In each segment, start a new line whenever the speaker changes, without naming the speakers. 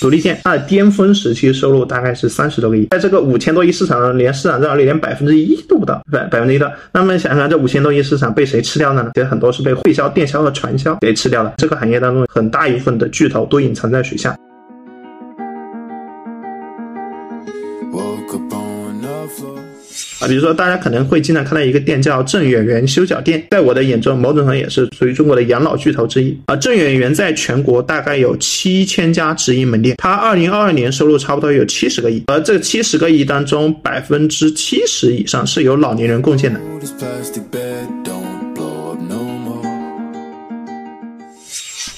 独立线它的巅峰时期收入大概是三十多个亿，在这个五千多亿市场上，连市场占有率连百分之一都不到，百百分之一的。那么想想这五千多亿市场被谁吃掉呢？其实很多是被会销、电销和传销给吃掉了。这个行业当中很大一部分的巨头都隐藏在水下。啊，比如说大家可能会经常看到一个店叫郑远源修脚店，在我的眼中，某种程度也是属于中国的养老巨头之一。啊，郑远源在全国大概有七千家直营门店，它二零二二年收入差不多有七十个亿，而这七十个亿当中，百分之七十以上是由老年人贡献的。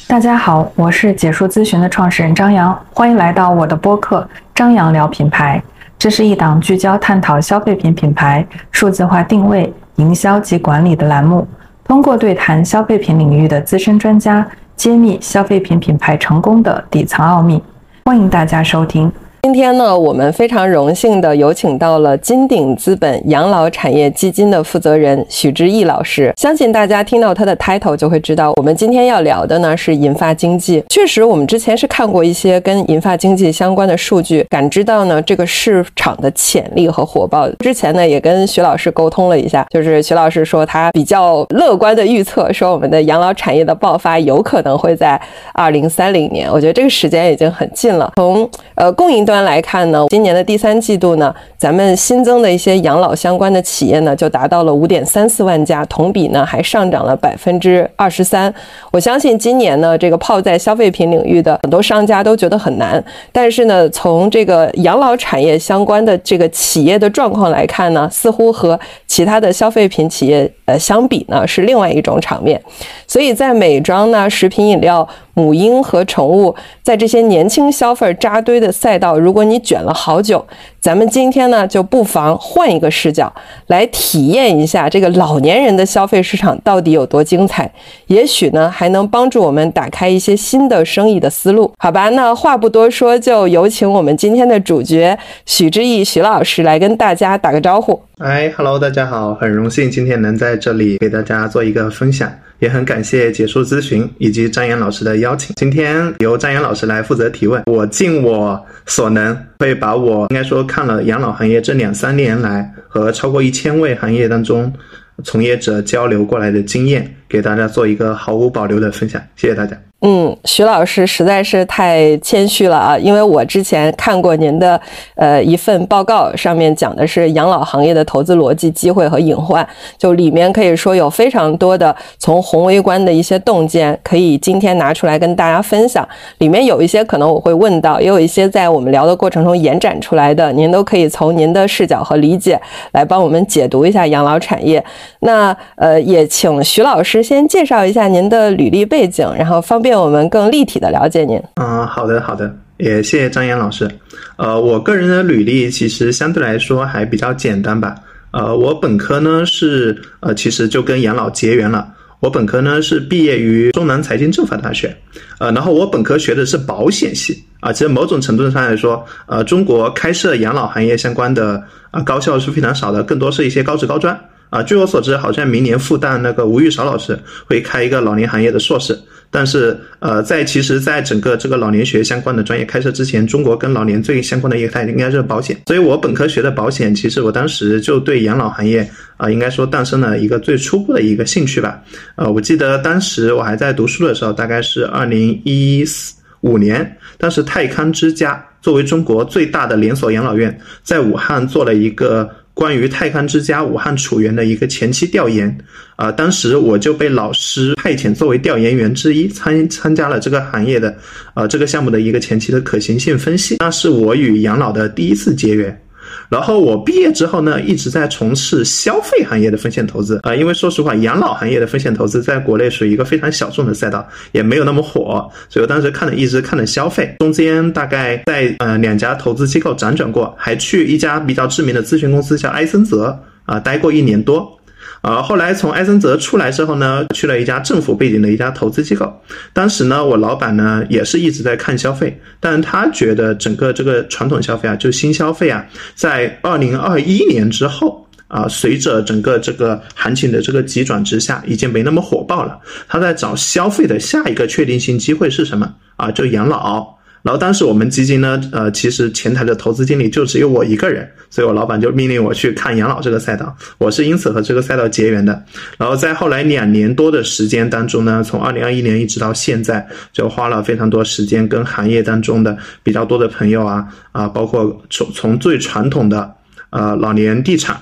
大家好，我是解说咨询的创始人张扬，欢迎来到我的播客张扬聊品牌。这是一档聚焦探讨消费品品牌数字化定位、营销及管理的栏目，通过对谈消费品领域的资深专家，揭秘消费品品牌成功的底层奥秘。欢迎大家收听。
今天呢，我们非常荣幸的有请到了金鼎资本养老产业基金的负责人许之毅老师。相信大家听到他的 title 就会知道，我们今天要聊的呢是银发经济。确实，我们之前是看过一些跟银发经济相关的数据，感知到呢这个市场的潜力和火爆。之前呢也跟徐老师沟通了一下，就是徐老师说他比较乐观的预测，说我们的养老产业的爆发有可能会在二零三零年。我觉得这个时间已经很近了。从呃供应。端来看呢，今年的第三季度呢，咱们新增的一些养老相关的企业呢，就达到了五点三四万家，同比呢还上涨了百分之二十三。我相信今年呢，这个泡在消费品领域的很多商家都觉得很难，但是呢，从这个养老产业相关的这个企业的状况来看呢，似乎和其他的消费品企业呃相比呢，是另外一种场面。所以在美妆呢、食品饮料。母婴和宠物在这些年轻消费扎堆的赛道，如果你卷了好久，咱们今天呢就不妨换一个视角来体验一下这个老年人的消费市场到底有多精彩，也许呢还能帮助我们打开一些新的生意的思路。好吧，那话不多说，就有请我们今天的主角许志毅许老师来跟大家打个招呼。
哎，Hello，大家好，很荣幸今天能在这里给大家做一个分享。也很感谢结束咨询以及张岩老师的邀请。今天由张岩老师来负责提问，我尽我所能会把我应该说看了养老行业这两三年来和超过一千位行业当中从业者交流过来的经验，给大家做一个毫无保留的分享。谢谢大家。
嗯，徐老师实在是太谦虚了啊！因为我之前看过您的呃一份报告，上面讲的是养老行业的投资逻辑、机会和隐患，就里面可以说有非常多的从宏微观的一些洞见，可以今天拿出来跟大家分享。里面有一些可能我会问到，也有一些在我们聊的过程中延展出来的，您都可以从您的视角和理解来帮我们解读一下养老产业。那呃，也请徐老师先介绍一下您的履历背景，然后方便。我们更立体的了解您。
嗯，好的，好的，也谢谢张岩老师。呃，我个人的履历其实相对来说还比较简单吧。呃，我本科呢是呃，其实就跟养老结缘了。我本科呢是毕业于中南财经政法大学，呃，然后我本科学的是保险系啊。其实某种程度上来说，呃，中国开设养老行业相关的啊高校是非常少的，更多是一些高职高专。啊，据我所知，好像明年复旦那个吴玉韶老师会开一个老年行业的硕士。但是，呃，在其实，在整个这个老年学相关的专业开设之前，中国跟老年最相关的一个应该是保险。所以我本科学的保险，其实我当时就对养老行业啊，应该说诞生了一个最初步的一个兴趣吧。呃，我记得当时我还在读书的时候，大概是二零一四五年，当时泰康之家作为中国最大的连锁养老院，在武汉做了一个。关于泰康之家武汉楚源的一个前期调研，啊，当时我就被老师派遣作为调研员之一，参参加了这个行业的，呃，这个项目的一个前期的可行性分析，那是我与养老的第一次结缘。然后我毕业之后呢，一直在从事消费行业的风险投资啊，因为说实话，养老行业的风险投资在国内属于一个非常小众的赛道，也没有那么火，所以我当时看了一直看的消费，中间大概在呃两家投资机构辗转过，还去一家比较知名的咨询公司叫埃森泽啊待过一年多。啊，后来从埃森哲出来之后呢，去了一家政府背景的一家投资机构。当时呢，我老板呢也是一直在看消费，但他觉得整个这个传统消费啊，就新消费啊，在二零二一年之后啊，随着整个这个行情的这个急转直下，已经没那么火爆了。他在找消费的下一个确定性机会是什么啊？就养老。然后当时我们基金呢，呃，其实前台的投资经理就只有我一个人，所以我老板就命令我去看养老这个赛道，我是因此和这个赛道结缘的。然后在后来两年多的时间当中呢，从二零二一年一直到现在，就花了非常多时间跟行业当中的比较多的朋友啊啊，包括从从最传统的呃老年地产、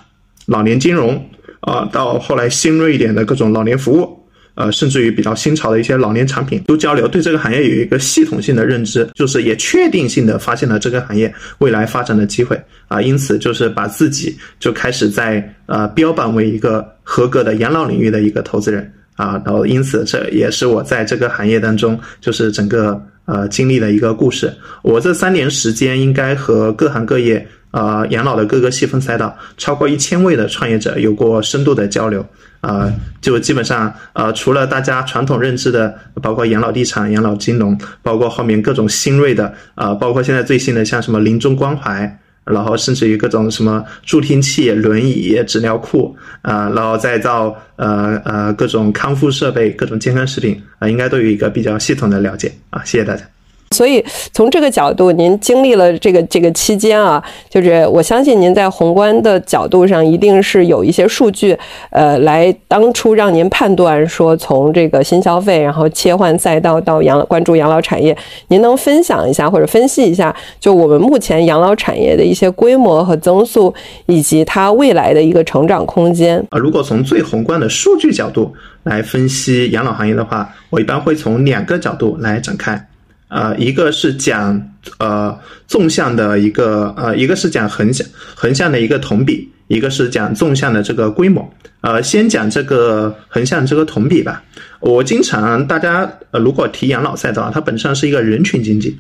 老年金融啊，到后来新锐一点的各种老年服务。呃，甚至于比较新潮的一些老年产品都交流，对这个行业有一个系统性的认知，就是也确定性的发现了这个行业未来发展的机会啊，因此就是把自己就开始在呃标榜为一个合格的养老领域的一个投资人啊，然后因此这也是我在这个行业当中就是整个呃经历的一个故事。我这三年时间应该和各行各业呃养老的各个细分赛道超过一千位的创业者有过深度的交流。啊，就基本上，呃，除了大家传统认知的，包括养老地产、养老金融，包括后面各种新锐的，啊，包括现在最新的像什么临终关怀，然后甚至于各种什么助听器、轮椅、纸尿裤，啊，然后再到呃呃各种康复设备、各种健康食品，啊，应该都有一个比较系统的了解。啊，谢谢大家。
所以从这个角度，您经历了这个这个期间啊，就是我相信您在宏观的角度上一定是有一些数据，呃，来当初让您判断说从这个新消费，然后切换赛道到养老关注养老产业，您能分享一下或者分析一下，就我们目前养老产业的一些规模和增速，以及它未来的一个成长空间
啊？如果从最宏观的数据角度来分析养老行业的话，我一般会从两个角度来展开。呃，一个是讲呃纵向的一个呃，一个是讲横向横向的一个同比，一个是讲纵向的这个规模。呃，先讲这个横向这个同比吧。我经常大家呃，如果提养老赛道，它本身是一个人群经济，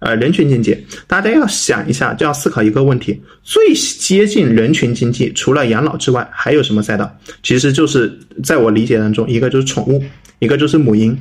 呃，人群经济，大家要想一下，就要思考一个问题：最接近人群经济，除了养老之外，还有什么赛道？其实就是在我理解当中，一个就是宠物，一个就是母婴。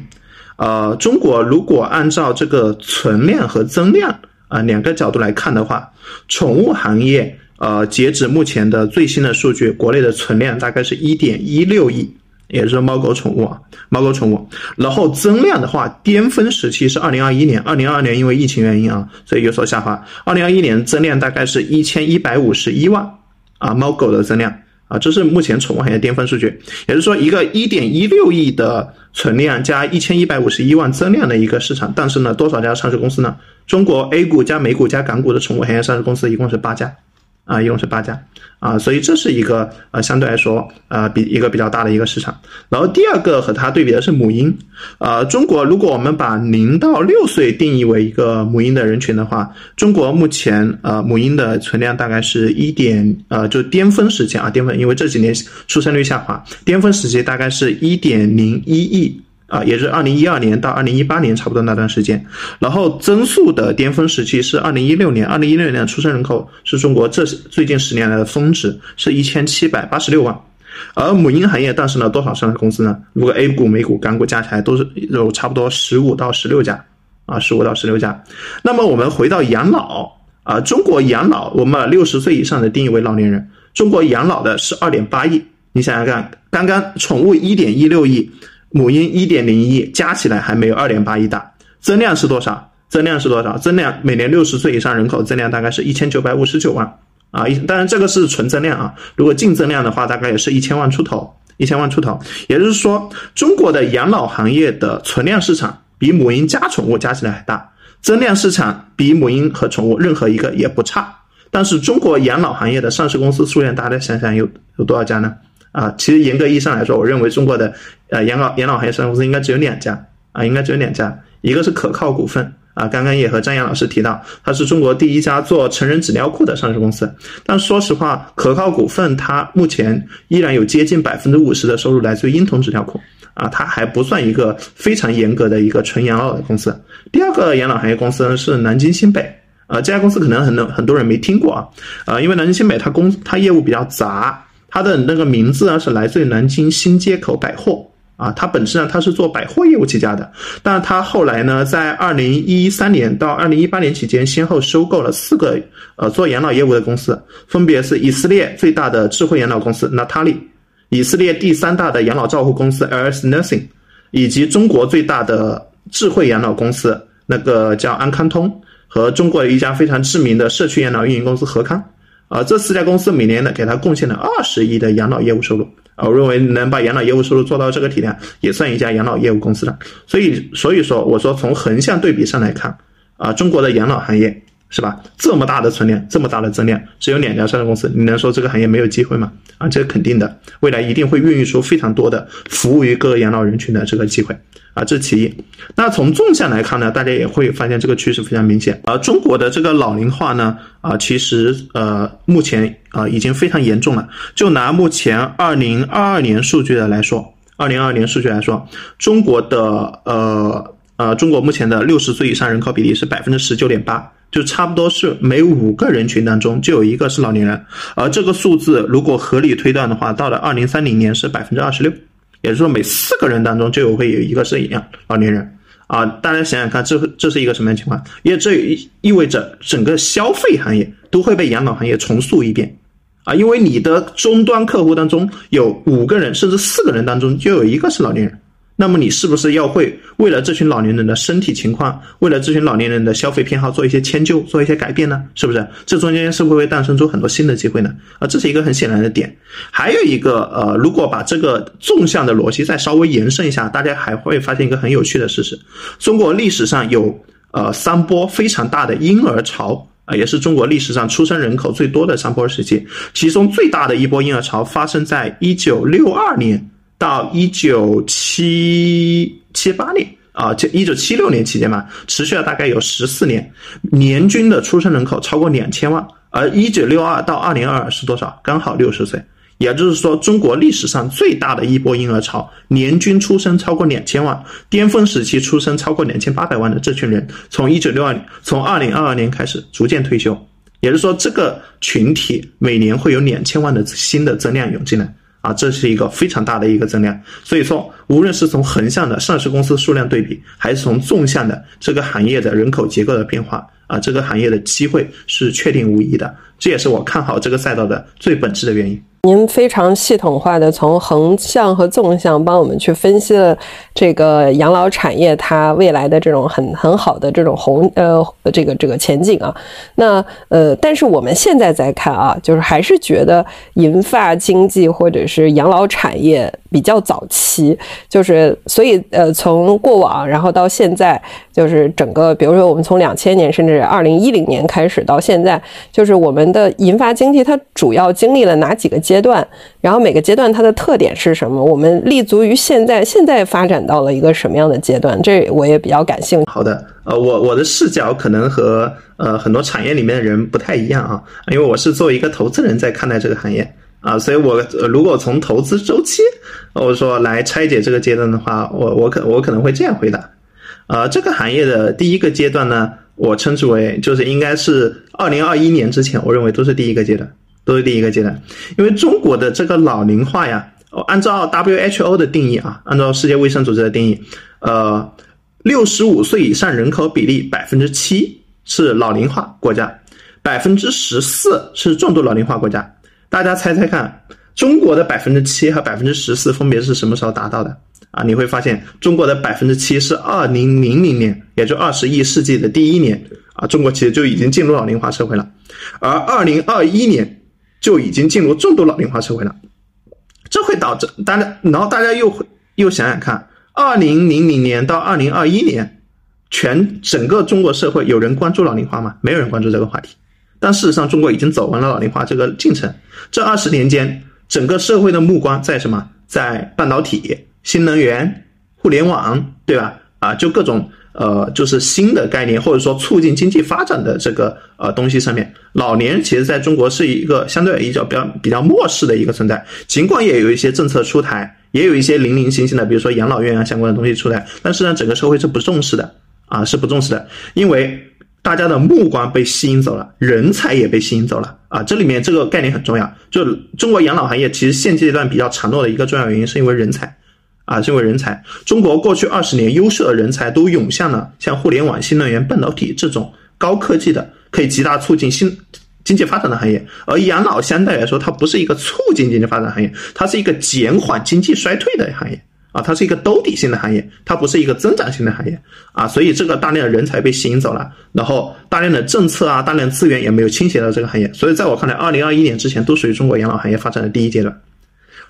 呃，中国如果按照这个存量和增量啊两个角度来看的话，宠物行业呃，截止目前的最新的数据，国内的存量大概是一点一六亿，也就是猫狗宠物啊，猫狗宠物。然后增量的话，巅峰时期是二零二一年，二零二二年因为疫情原因啊，所以有所下滑。二零二一年增量大概是一千一百五十一万啊，猫狗的增量。啊，这是目前宠物行业巅峰数据，也就是说，一个一点一六亿的存量加一千一百五十一万增量的一个市场，但是呢，多少家上市公司呢？中国 A 股加美股加港股的宠物行业上市公司一共是八家。啊，一共是八家，啊，所以这是一个呃相对来说呃比一个比较大的一个市场。然后第二个和它对比的是母婴，呃，中国如果我们把零到六岁定义为一个母婴的人群的话，中国目前呃母婴的存量大概是一点呃就巅峰时期啊巅峰，因为这几年出生率下滑，巅峰时期大概是一点零一亿。啊，也是二零一二年到二零一八年差不多那段时间，然后增速的巅峰时期是二零一六年，二零一六年的出生人口是中国这最近十年来的峰值，是一千七百八十六万。而母婴行业诞生了多少上市公司呢？如果 A 股、美股、港股加起来都是有差不多十五到十六家，啊，十五到十六家。那么我们回到养老啊，中国养老，我们六十岁以上的定义为老年人，中国养老的是二点八亿。你想想看，刚刚宠物一点一六亿。母婴一点零亿加起来还没有二点八亿大，增量是多少？增量是多少？增量每年六十岁以上人口增量大概是一千九百五十九万啊！一当然这个是纯增量啊，如果净增量的话，大概也是一千万出头，一千万出头。也就是说，中国的养老行业的存量市场比母婴加宠物加起来还大，增量市场比母婴和宠物任何一个也不差。但是中国养老行业的上市公司数量，大家想想有有多少家呢？啊，其实严格意义上来说，我认为中国的呃养老养老行业上市公司应该只有两家啊，应该只有两家，一个是可靠股份啊，刚刚也和张岩老师提到，它是中国第一家做成人纸尿裤的上市公司。但说实话，可靠股份它目前依然有接近百分之五十的收入来自于婴童纸尿裤啊，它还不算一个非常严格的一个纯养老的公司。第二个养老行业公司呢是南京新北啊，这家公司可能很多很多人没听过啊，啊，因为南京新北它公它业务比较杂。它的那个名字呢是来自于南京新街口百货。啊，它本身呢它是做百货业务起家的，但是它后来呢在二零一三年到二零一八年期间，先后收购了四个呃做养老业务的公司，分别是以色列最大的智慧养老公司 Natali，以色列第三大的养老照护公司 LS Nursing，以及中国最大的智慧养老公司那个叫安康通和中国一家非常知名的社区养老运营公司和康，啊，这四家公司每年呢给他贡献了二十亿的养老业务收入。啊，我认为能把养老业务收入做到这个体量，也算一家养老业务公司了。所以，所以说，我说从横向对比上来看，啊，中国的养老行业是吧？这么大的存量，这么大的增量，只有两家上市公司，你能说这个行业没有机会吗？啊，这是肯定的，未来一定会孕育出非常多的服务于各个养老人群的这个机会。啊，这是其一。那从纵向来看呢，大家也会发现这个趋势非常明显。而中国的这个老龄化呢，啊，其实呃，目前啊已经非常严重了。就拿目前二零二二年数据的来说，二零二二年数据来说，中国的呃呃，中国目前的六十岁以上人口比例是百分之十九点八，就差不多是每五个人群当中就有一个是老年人。而这个数字如果合理推断的话，到了二零三零年是百分之二十六。也就是说，每四个人当中就有会有一个是一样老年人啊！大家想想看，这这是一个什么样情况？因为这意味着整个消费行业都会被养老行业重塑一遍啊！因为你的终端客户当中有五个人，甚至四个人当中就有一个是老年人。那么你是不是要会为了这群老年人的身体情况，为了这群老年人的消费偏好做一些迁就，做一些改变呢？是不是？这中间是不是会诞生出很多新的机会呢？啊，这是一个很显然的点。还有一个呃，如果把这个纵向的逻辑再稍微延伸一下，大家还会发现一个很有趣的事实：中国历史上有呃三波非常大的婴儿潮啊，也是中国历史上出生人口最多的三波时期。其中最大的一波婴儿潮发生在一九六二年。到一九七七八年啊，就一九七六年期间嘛，持续了大概有十四年，年均的出生人口超过两千万。而一九六二到二零二二是多少？刚好六十岁，也就是说，中国历史上最大的一波婴儿潮，年均出生超过两千万，巅峰时期出生超过两千八百万的这群人，从一九六二年，从二零二二年开始逐渐退休，也就是说，这个群体每年会有两千万的新的增量涌进来。啊，这是一个非常大的一个增量，所以说，无论是从横向的上市公司数量对比，还是从纵向的这个行业的人口结构的变化，啊，这个行业的机会是确定无疑的，这也是我看好这个赛道的最本质的原因。
您非常系统化的从横向和纵向帮我们去分析了这个养老产业它未来的这种很很好的这种红呃这个这个前景啊。那呃，但是我们现在在看啊，就是还是觉得银发经济或者是养老产业比较早期，就是所以呃，从过往然后到现在，就是整个比如说我们从两千年甚至二零一零年开始到现在，就是我们的银发经济它主要经历了哪几个阶？阶段，然后每个阶段它的特点是什么？我们立足于现在，现在发展到了一个什么样的阶段？这我也比较感兴趣。
好的，呃，我我的视角可能和呃很多产业里面的人不太一样啊，因为我是作为一个投资人在看待这个行业啊，所以我如果从投资周期，我说来拆解这个阶段的话，我我可我可能会这样回答，呃，这个行业的第一个阶段呢，我称之为就是应该是二零二一年之前，我认为都是第一个阶段。都是第一个阶段，因为中国的这个老龄化呀，按照 WHO 的定义啊，按照世界卫生组织的定义，呃，六十五岁以上人口比例百分之七是老龄化国家，百分之十四是重度老龄化国家。大家猜猜看，中国的百分之七和百分之十四分别是什么时候达到的？啊，你会发现中国的百分之七是二零零零年，也就二十一世纪的第一年啊，中国其实就已经进入老龄化社会了，而二零二一年。就已经进入重度老龄化社会了，这会导致大家，然后大家又会又想想看，二零零零年到二零二一年，全整个中国社会有人关注老龄化吗？没有人关注这个话题。但事实上，中国已经走完了老龄化这个进程。这二十年间，整个社会的目光在什么？在半导体、新能源、互联网，对吧？啊，就各种。呃，就是新的概念，或者说促进经济发展的这个呃东西上面，老年人其实在中国是一个相对比较比较比较漠视的一个存在。尽管也有一些政策出台，也有一些零零星星的，比如说养老院啊相关的东西出台，但是呢，整个社会是不重视的啊，是不重视的，因为大家的目光被吸引走了，人才也被吸引走了啊。这里面这个概念很重要，就中国养老行业其实现阶段比较强弱的一个重要原因，是因为人才。啊，这位人才，中国过去二十年优秀的人才都涌向了像互联网、新能源、半导体这种高科技的，可以极大促进新经济发展的行业。而养老相对来说，它不是一个促进经济发展行业，它是一个减缓经济衰退的行业。啊，它是一个兜底性的行业，它不是一个增长性的行业啊，所以这个大量的人才被吸引走了，然后大量的政策啊，大量资源也没有倾斜到这个行业，所以在我看来，二零二一年之前都属于中国养老行业发展的第一阶段。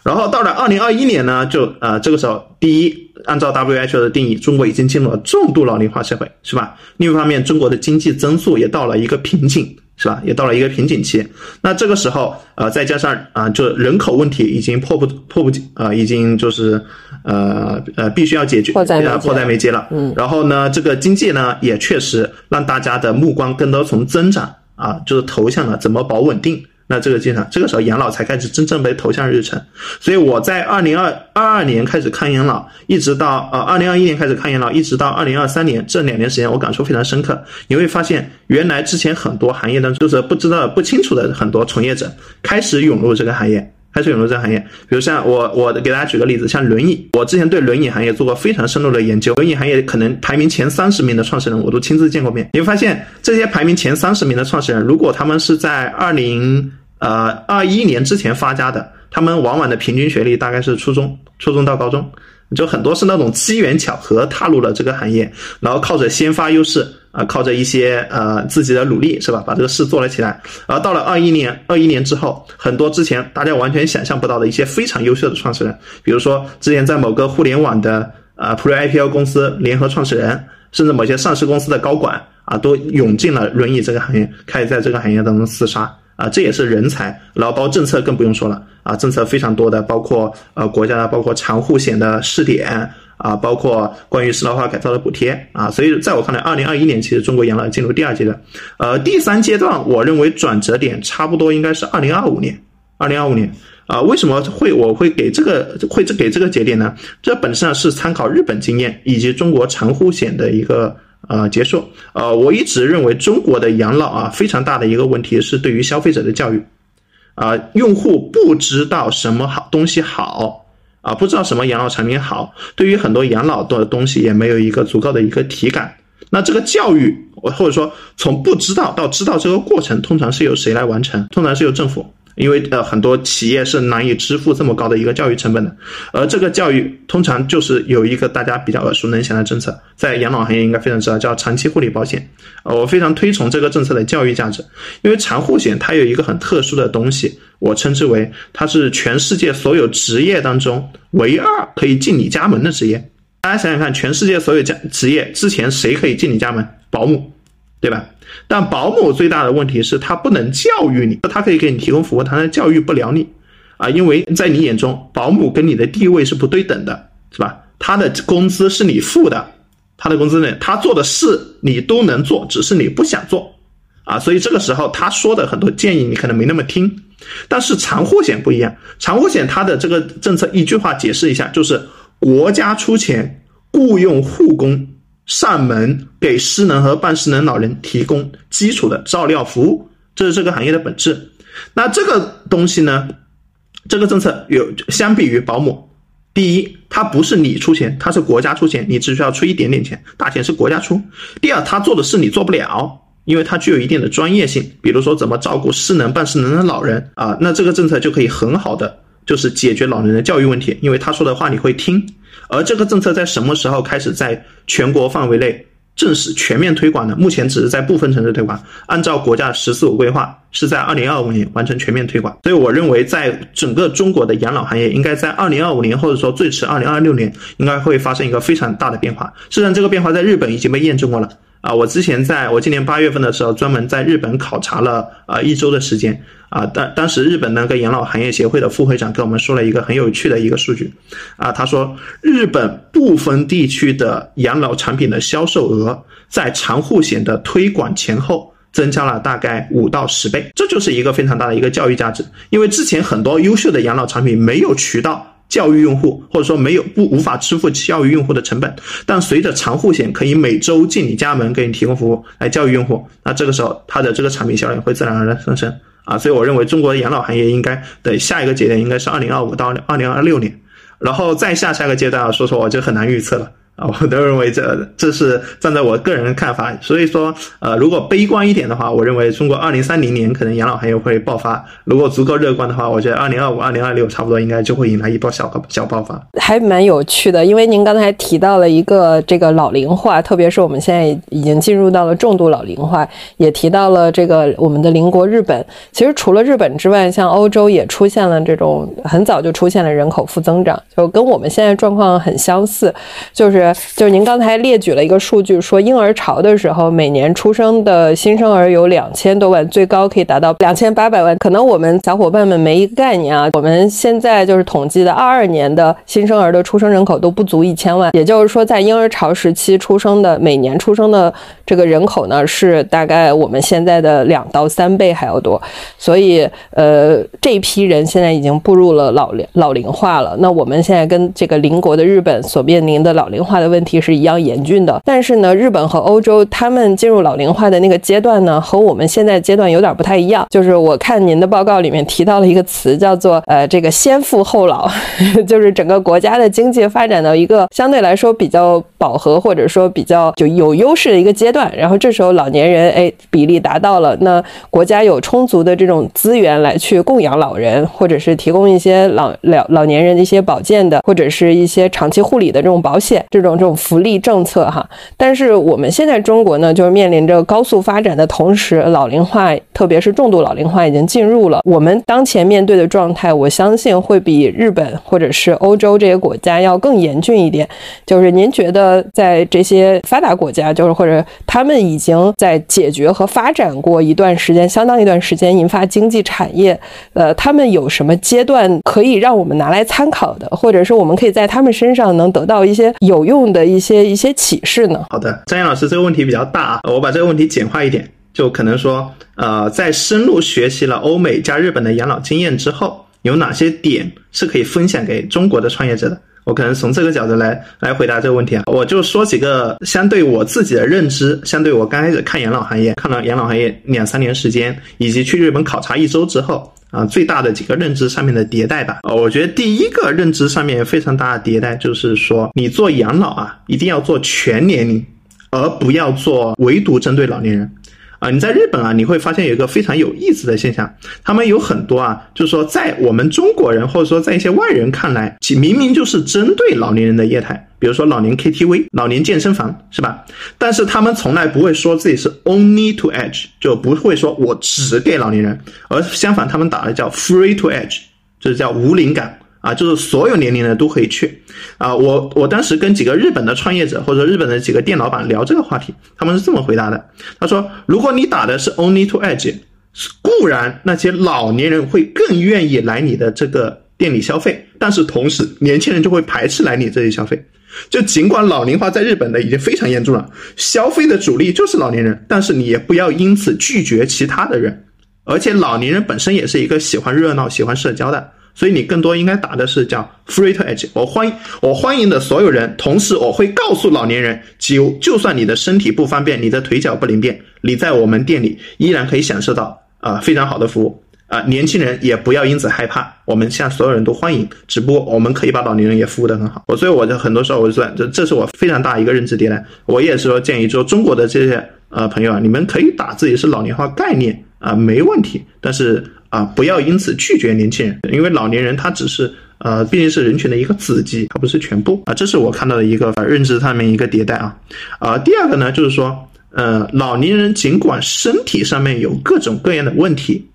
然后到了二零二一年呢，就呃这个时候，第一，按照 WHO 的定义，中国已经进入了重度老龄化社会，是吧？另一方面，中国的经济增速也到了一个瓶颈，是吧？也到了一个瓶颈期。那这个时候，呃，再加上啊，就人口问题已经迫不迫不呃，已经就是呃呃，必须要解决，
迫在
迫在眉睫了。
嗯。
然后呢，这个经济呢，也确实让大家的目光更多从增长啊，就是投向了怎么保稳定。那这个阶段，这个时候养老才开始真正被投向日程，所以我在二零二二二年开始看养老，一直到呃二零二一年开始看养老，一直到二零二三年这两年时间，我感触非常深刻。你会发现，原来之前很多行业当中就是不知道不清楚的很多从业者开始涌入这个行业。开始涌入这个行业，比如像我，我给大家举个例子，像轮椅，我之前对轮椅行业做过非常深入的研究。轮椅行业可能排名前三十名的创始人，我都亲自见过面。你会发现，这些排名前三十名的创始人，如果他们是在二零呃二一年之前发家的，他们往往的平均学历大概是初中，初中到高中，就很多是那种机缘巧合踏入了这个行业，然后靠着先发优势。啊，靠着一些呃自己的努力是吧，把这个事做了起来。而到了二一年，二一年之后，很多之前大家完全想象不到的一些非常优秀的创始人，比如说之前在某个互联网的呃 Pre IPO 公司联合创始人，甚至某些上市公司的高管啊，都涌进了轮椅这个行业，开始在这个行业当中厮杀啊，这也是人才。然后包括政策更不用说了啊，政策非常多的，包括呃国家的，包括长护险的试点。啊，包括关于适老化改造的补贴啊，所以在我看来，二零二一年其实中国养老进入第二阶段，呃，第三阶段我认为转折点差不多应该是二零二五年，二零二五年啊，为什么会我会给这个会这给这个节点呢？这本身上是参考日本经验以及中国长护险的一个呃结束，呃，我一直认为中国的养老啊非常大的一个问题是对于消费者的教育，啊，用户不知道什么好东西好。啊，不知道什么养老产品好，对于很多养老的东西也没有一个足够的一个体感。那这个教育，或者说从不知道到知道这个过程，通常是由谁来完成？通常是由政府。因为呃很多企业是难以支付这么高的一个教育成本的，而这个教育通常就是有一个大家比较耳熟能详的政策，在养老行业应该非常知道，叫长期护理保险。呃，我非常推崇这个政策的教育价值，因为长护险它有一个很特殊的东西，我称之为它是全世界所有职业当中唯二可以进你家门的职业。大家想想看，全世界所有家职业之前谁可以进你家门？保姆，对吧？但保姆最大的问题是，他不能教育你，他可以给你提供服务，但他教育不了你，啊，因为在你眼中，保姆跟你的地位是不对等的，是吧？他的工资是你付的，他的工资呢，他做的事你都能做，只是你不想做，啊，所以这个时候他说的很多建议你可能没那么听。但是长护险不一样，长护险它的这个政策一句话解释一下，就是国家出钱雇佣护工。上门给失能和半失能老人提供基础的照料服务，这是这个行业的本质。那这个东西呢？这个政策有相比于保姆，第一，它不是你出钱，它是国家出钱，你只需要出一点点钱，大钱是国家出。第二，他做的事你做不了，因为它具有一定的专业性，比如说怎么照顾失能半失能的老人啊，那这个政策就可以很好的就是解决老人的教育问题，因为他说的话你会听。而这个政策在什么时候开始在全国范围内正式全面推广呢？目前只是在部分城市推广。按照国家“十四五”规划，是在二零二五年完成全面推广。所以，我认为在整个中国的养老行业，应该在二零二五年或者说最迟二零二六年，应该会发生一个非常大的变化。实际上，这个变化在日本已经被验证过了。啊，我之前在我今年八月份的时候，专门在日本考察了啊一周的时间。啊，当当时日本那个养老行业协会的副会长跟我们说了一个很有趣的一个数据，啊，他说日本部分地区的养老产品的销售额在长护险的推广前后增加了大概五到十倍，这就是一个非常大的一个教育价值，因为之前很多优秀的养老产品没有渠道。教育用户，或者说没有不无法支付教育用户的成本，但随着长护险可以每周进你家门给你提供服务来教育用户，那这个时候它的这个产品销量会自然而然上升。啊，所以我认为中国的养老行业应该的下一个节点应该是二零二五到二零二六年，然后再下下一个阶段啊，说实话我就很难预测了。啊，我都认为这这是站在我个人的看法。所以说，呃，如果悲观一点的话，我认为中国二零三零年可能养老行业会爆发；如果足够乐观的话，我觉得二零二五、二零二六差不多应该就会迎来一波小小爆发。
还蛮有趣的，因为您刚才提到了一个这个老龄化，特别是我们现在已经进入到了重度老龄化，也提到了这个我们的邻国日本。其实除了日本之外，像欧洲也出现了这种很早就出现了人口负增长，就跟我们现在状况很相似，就是。就是您刚才列举了一个数据，说婴儿潮的时候，每年出生的新生儿有两千多万，最高可以达到两千八百万。可能我们小伙伴们没一个概念啊。我们现在就是统计的二二年的新生儿的出生人口都不足一千万，也就是说，在婴儿潮时期出生的每年出生的这个人口呢，是大概我们现在的两到三倍还要多。所以，呃，这一批人现在已经步入了老龄老龄化了。那我们现在跟这个邻国的日本所面临的老龄化。的问题是一样严峻的，但是呢，日本和欧洲他们进入老龄化的那个阶段呢，和我们现在阶段有点不太一样。就是我看您的报告里面提到了一个词，叫做呃，这个先富后老，就是整个国家的经济发展到一个相对来说比较饱和或者说比较就有优势的一个阶段，然后这时候老年人哎比例达到了，那国家有充足的这种资源来去供养老人，或者是提供一些老老老年人的一些保健的或者是一些长期护理的这种保险这种。这种福利政策哈，但是我们现在中国呢，就是面临着高速发展的同时，老龄化，特别是重度老龄化已经进入了。我们当前面对的状态，我相信会比日本或者是欧洲这些国家要更严峻一点。就是您觉得，在这些发达国家，就是或者他们已经在解决和发展过一段时间，相当一段时间，引发经济产业，呃，他们有什么阶段可以让我们拿来参考的，或者是我们可以在他们身上能得到一些有用。用的一些一些启示呢？
好的，张岩老师这个问题比较大啊，我把这个问题简化一点，就可能说，呃，在深入学习了欧美加日本的养老经验之后，有哪些点是可以分享给中国的创业者的？我可能从这个角度来来回答这个问题啊，我就说几个相对我自己的认知，相对我刚开始看养老行业，看了养老行业两三年时间，以及去日本考察一周之后。啊，最大的几个认知上面的迭代吧。呃，我觉得第一个认知上面非常大的迭代，就是说你做养老啊，一定要做全年龄，而不要做唯独针对老年人。啊，你在日本啊，你会发现有一个非常有意思的现象，他们有很多啊，就是说在我们中国人或者说在一些外人看来，其明明就是针对老年人的业态，比如说老年 KTV、老年健身房，是吧？但是他们从来不会说自己是 only to age，就不会说我只给老年人，而相反，他们打的叫 free to age，就是叫无龄感。啊，就是所有年龄的都可以去，啊，我我当时跟几个日本的创业者或者日本的几个店老板聊这个话题，他们是这么回答的，他说，如果你打的是 only to age，固然那些老年人会更愿意来你的这个店里消费，但是同时年轻人就会排斥来你这里消费，就尽管老龄化在日本的已经非常严重了，消费的主力就是老年人，但是你也不要因此拒绝其他的人，而且老年人本身也是一个喜欢热闹、喜欢社交的。所以你更多应该打的是叫 free to age，我欢迎我欢迎的所有人，同时我会告诉老年人，就就算你的身体不方便，你的腿脚不灵便，你在我们店里依然可以享受到啊非常好的服务啊，年轻人也不要因此害怕，我们向所有人都欢迎，只不过我们可以把老年人也服务的很好。我所以我就很多时候我就说，这这是我非常大一个认知迭代，我也是说建议说中国的这些呃朋友啊，你们可以打自己是老年化概念啊没问题，但是。啊，不要因此拒绝年轻人，因为老年人他只是呃，毕竟是人群的一个子集，他不是全部啊。这是我看到的一个认知上面一个迭代啊。啊，第二个呢，就是说，呃，老年人尽管身体上面有各种各样的问题，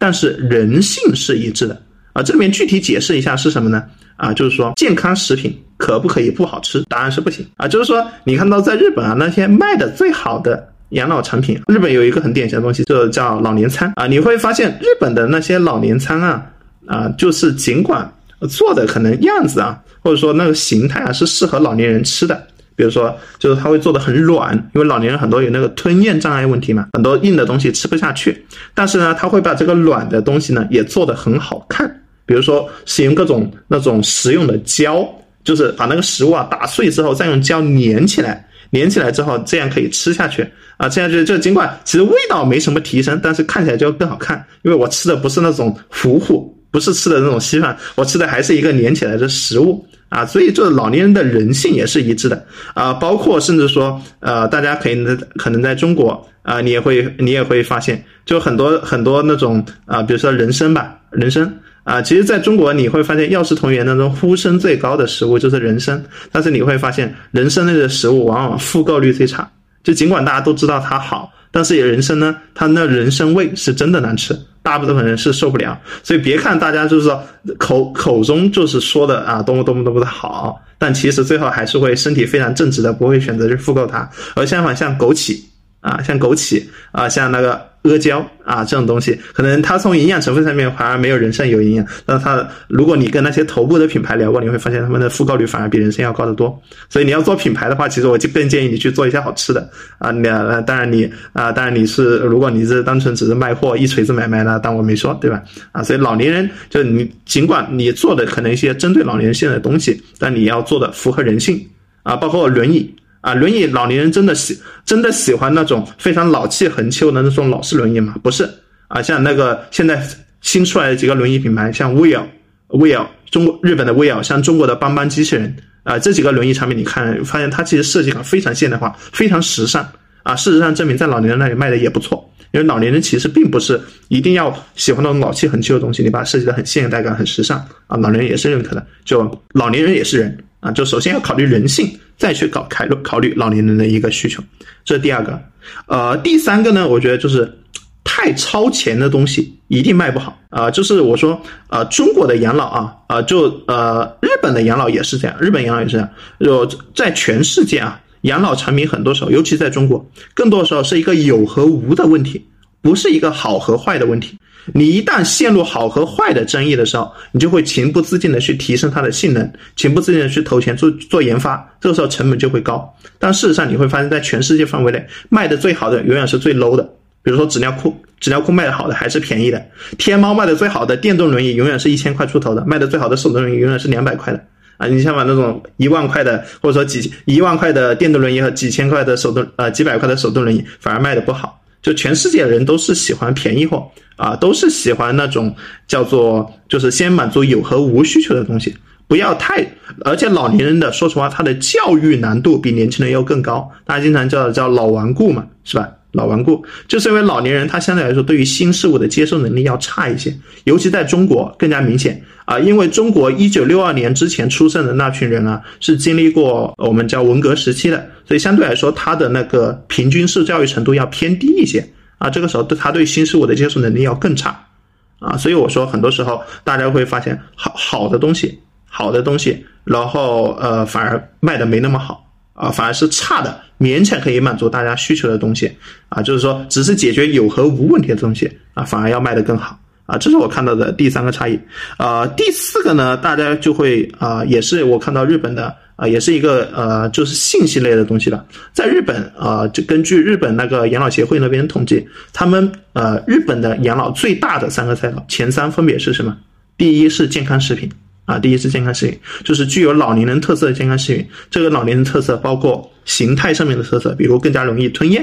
但是人性是一致的啊。这里面具体解释一下是什么呢？啊，就是说健康食品可不可以不好吃？答案是不行啊。就是说，你看到在日本啊，那些卖的最好的。养老产品，日本有一个很典型的东西，就叫老年餐啊。你会发现日本的那些老年餐啊，啊，就是尽管做的可能样子啊，或者说那个形态啊，是适合老年人吃的。比如说，就是他会做的很软，因为老年人很多有那个吞咽障碍问题嘛，很多硬的东西吃不下去。但是呢，他会把这个软的东西呢，也做的很好看。比如说，使用各种那种食用的胶，就是把那个食物啊打碎之后，再用胶粘起来。粘起来之后，这样可以吃下去啊！这样就就尽管其实味道没什么提升，但是看起来就更好看。因为我吃的不是那种糊糊，不是吃的那种稀饭，我吃的还是一个粘起来的食物啊，所以就是老年人的人性也是一致的啊，包括甚至说，呃，大家可以可能在中国啊，你也会你也会发现，就很多很多那种啊，比如说人参吧，人参啊，其实在中国你会发现，药食同源当中呼声最高的食物就是人参，但是你会发现人参类的食物往往复购率最差，就尽管大家都知道它好，但是人参呢，它那人参味是真的难吃。大部分人是受不了，所以别看大家就是说口口中就是说的啊多么多么多么的好，但其实最后还是会身体非常正直的，不会选择去复购它。而相反，像枸杞啊，像枸杞啊，像那个。阿胶啊，这种东西可能它从营养成分上面反而没有人参有营养，那它如果你跟那些头部的品牌聊过，你会发现他们的复购率反而比人参要高得多。所以你要做品牌的话，其实我就更建议你去做一些好吃的啊。那当然你啊，当然你是如果你是单纯只是卖货一锤子买卖那当我没说，对吧？啊，所以老年人就你尽管你做的可能一些针对老年人现在的东西，但你要做的符合人性啊，包括轮椅。啊，轮椅老年人真的喜真的喜欢那种非常老气横秋的那种老式轮椅吗？不是啊，像那个现在新出来的几个轮椅品牌，像 Will、Will 中国、日本的 Will，像中国的邦邦机器人啊，这几个轮椅产品，你看发现它其实设计感非常现代化，非常时尚啊。事实上证明，在老年人那里卖的也不错，因为老年人其实并不是一定要喜欢那种老气横秋的东西，你把它设计的很现代感、很时尚啊，老年人也是认可的。就老年人也是人啊，就首先要考虑人性。再去搞考虑考虑老年人的一个需求，这是第二个。呃，第三个呢，我觉得就是太超前的东西一定卖不好啊。就是我说，呃，中国的养老啊，啊，就呃，日本的养老也是这样，日本养老也是这样。就在全世界啊，养老产品很多时候，尤其在中国，更多的时候是一个有和无的问题，不是一个好和坏的问题。你一旦陷入好和坏的争议的时候，你就会情不自禁的去提升它的性能，情不自禁的去投钱做做研发，这个时候成本就会高。但事实上你会发现在全世界范围内卖的最好的永远是最 low 的，比如说纸尿裤，纸尿裤卖的好的还是便宜的。天猫卖的最好的电动轮椅永远是一千块出头的，卖的最好的手动轮椅永远是两百块的啊！你像把那种一万块的或者说几一万块的电动轮椅和几千块的手动呃几百块的手动轮椅反而卖的不好。就全世界的人都是喜欢便宜货啊，都是喜欢那种叫做就是先满足有和无需求的东西，不要太。而且老年人的说实话，他的教育难度比年轻人要更高，大家经常叫叫老顽固嘛，是吧？老顽固，就是因为老年人他相对来说对于新事物的接受能力要差一些，尤其在中国更加明显。啊，因为中国一九六二年之前出生的那群人啊，是经历过我们叫文革时期的，所以相对来说他的那个平均受教育程度要偏低一些。啊，这个时候对他对新事物的接受能力要更差。啊，所以我说很多时候大家会发现好好的东西，好的东西，然后呃反而卖的没那么好。啊，反而是差的，勉强可以满足大家需求的东西，啊，就是说只是解决有和无问题的东西，啊，反而要卖得更好，啊，这是我看到的第三个差异，啊，第四个呢，大家就会啊，也是我看到日本的啊，也是一个呃，就是信息类的东西了，在日本啊，就根据日本那个养老协会那边统计，他们呃，日本的养老最大的三个赛道，前三分别是什么？第一是健康食品。啊，第一是健康食品，就是具有老年人特色的健康食品。这个老年人特色包括形态上面的特色，比如更加容易吞咽；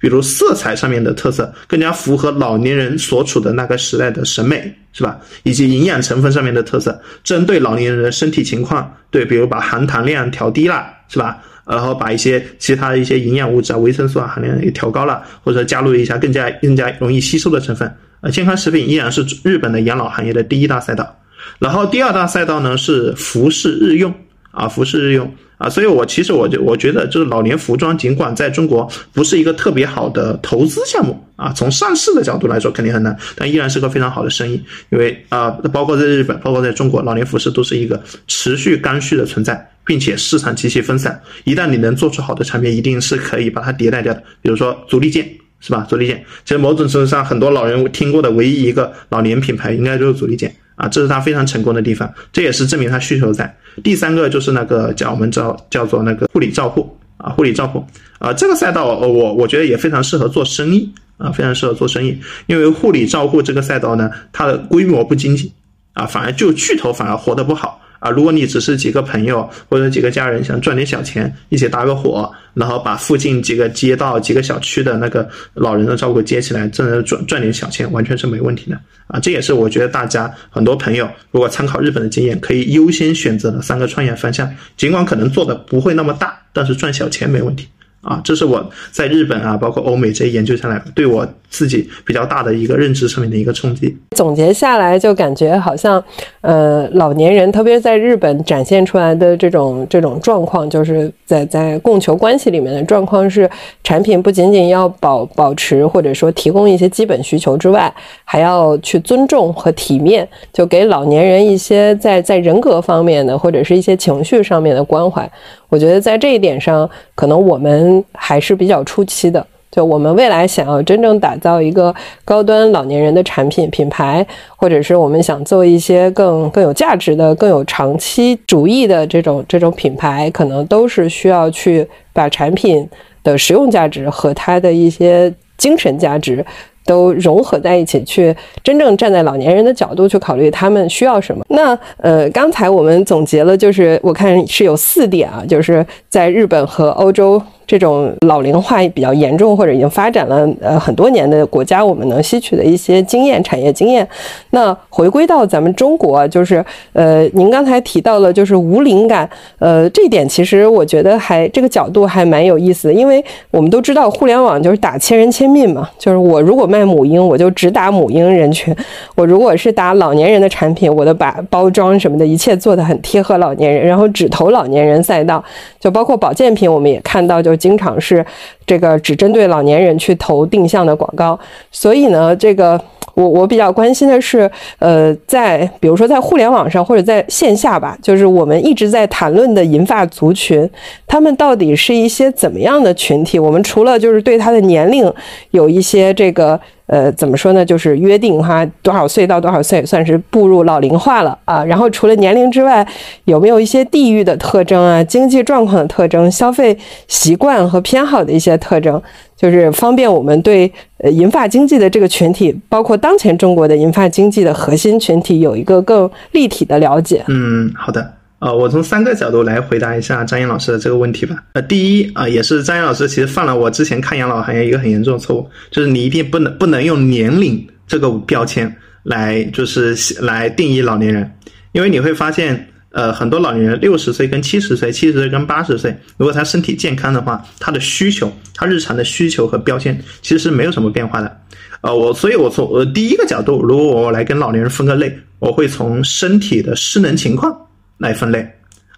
比如色彩上面的特色，更加符合老年人所处的那个时代的审美，是吧？以及营养成分上面的特色，针对老年人的身体情况，对，比如把含糖量调低了，是吧？然后把一些其他的一些营养物质啊、维生素啊含量也调高了，或者加入一下更加更加容易吸收的成分。呃，健康食品依然是日本的养老行业的第一大赛道。然后第二大赛道呢是服饰日用啊，服饰日用啊，所以我其实我就我觉得就是老年服装，尽管在中国不是一个特别好的投资项目啊，从上市的角度来说肯定很难，但依然是个非常好的生意，因为啊，包括在日本，包括在中国，老年服饰都是一个持续刚需的存在，并且市场极其分散，一旦你能做出好的产品，一定是可以把它迭代掉的。比如说足力健是吧？足力健其实某种程度上，很多老人听过的唯一一个老年品牌，应该就是足力健。啊，这是他非常成功的地方，这也是证明他需求在。第三个就是那个叫我们叫叫做那个护理照护啊，护理照护啊，这个赛道我我觉得也非常适合做生意啊，非常适合做生意，因为护理照护这个赛道呢，它的规模不经济啊，反而就巨头反而活得不好。啊，如果你只是几个朋友或者几个家人想赚点小钱，一起搭个伙，然后把附近几个街道、几个小区的那个老人的照顾接起来，真的赚赚点小钱，完全是没问题的啊！这也是我觉得大家很多朋友如果参考日本的经验，可以优先选择的三个创业方向，尽管可能做的不会那么大，但是赚小钱没问题。啊，这是我在日本啊，包括欧美这些研究下来，对我自己比较大的一个认知上面的一个冲击。
总结下来，就感觉好像，呃，老年人，特别是在日本展现出来的这种这种状况，就是在在供求关系里面的状况是，产品不仅仅要保保持或者说提供一些基本需求之外，还要去尊重和体面，就给老年人一些在 在人格方面的或者是一些情绪上面的关怀。我觉得在这一点上，可能我们还是比较初期的。就我们未来想要真正打造一个高端老年人的产品品牌，或者是我们想做一些更更有价值的、更有长期主义的这种这种品牌，可能都是需要去把产品的实用价值和它的一些精神价值。都融合在一起，去真正站在老年人的角度去考虑他们需要什么。那呃，刚才我们总结了，就是我看是有四点啊，就是在日本和欧洲。这种老龄化比较严重或者已经发展了呃很多年的国家，我们能吸取的一些经验、产业经验。那回归到咱们中国，就是呃，您刚才提到了就是无灵感，呃，这一点其实我觉得还这个角度还蛮有意思的，因为我们都知道互联网就是打千人千面嘛，就是我如果卖母婴，我就只打母婴人群；我如果是打老年人的产品，我都把包装什么的一切做得很贴合老年人，然后只投老年人赛道，就包括保健品，我们也看到就。经常是这个只针对老年人去投定向的广告，所以呢，这个我我比较关心的是，呃，在比如说在互联网上或者在线下吧，就是我们一直在谈论的银发族群，他们到底是一些怎么样的群体？我们除了就是对他的年龄有一些这个。呃，怎么说呢？就是约定哈，多少岁到多少岁算是步入老龄化了啊？然后除了年龄之外，有没有一些地域的特征啊、经济状况的特征、消费习惯和偏好的一些的特征，就是方便我们对呃银发经济的这个群体，包括当前中国的银发经济的核心群体，有一个更立体的了解。
嗯，好的。呃，我从三个角度来回答一下张岩老师的这个问题吧。呃，第一啊，也是张岩老师其实犯了我之前看养老行业一个很严重的错误，就是你一定不能不能用年龄这个标签来就是来定义老年人，因为你会发现，呃，很多老年人六十岁跟七十岁，七十岁跟八十岁，如果他身体健康的话，他的需求，他日常的需求和标签其实是没有什么变化的。呃，我所以，我从呃第一个角度，如果我来跟老年人分个类，我会从身体的失能情况。来分类，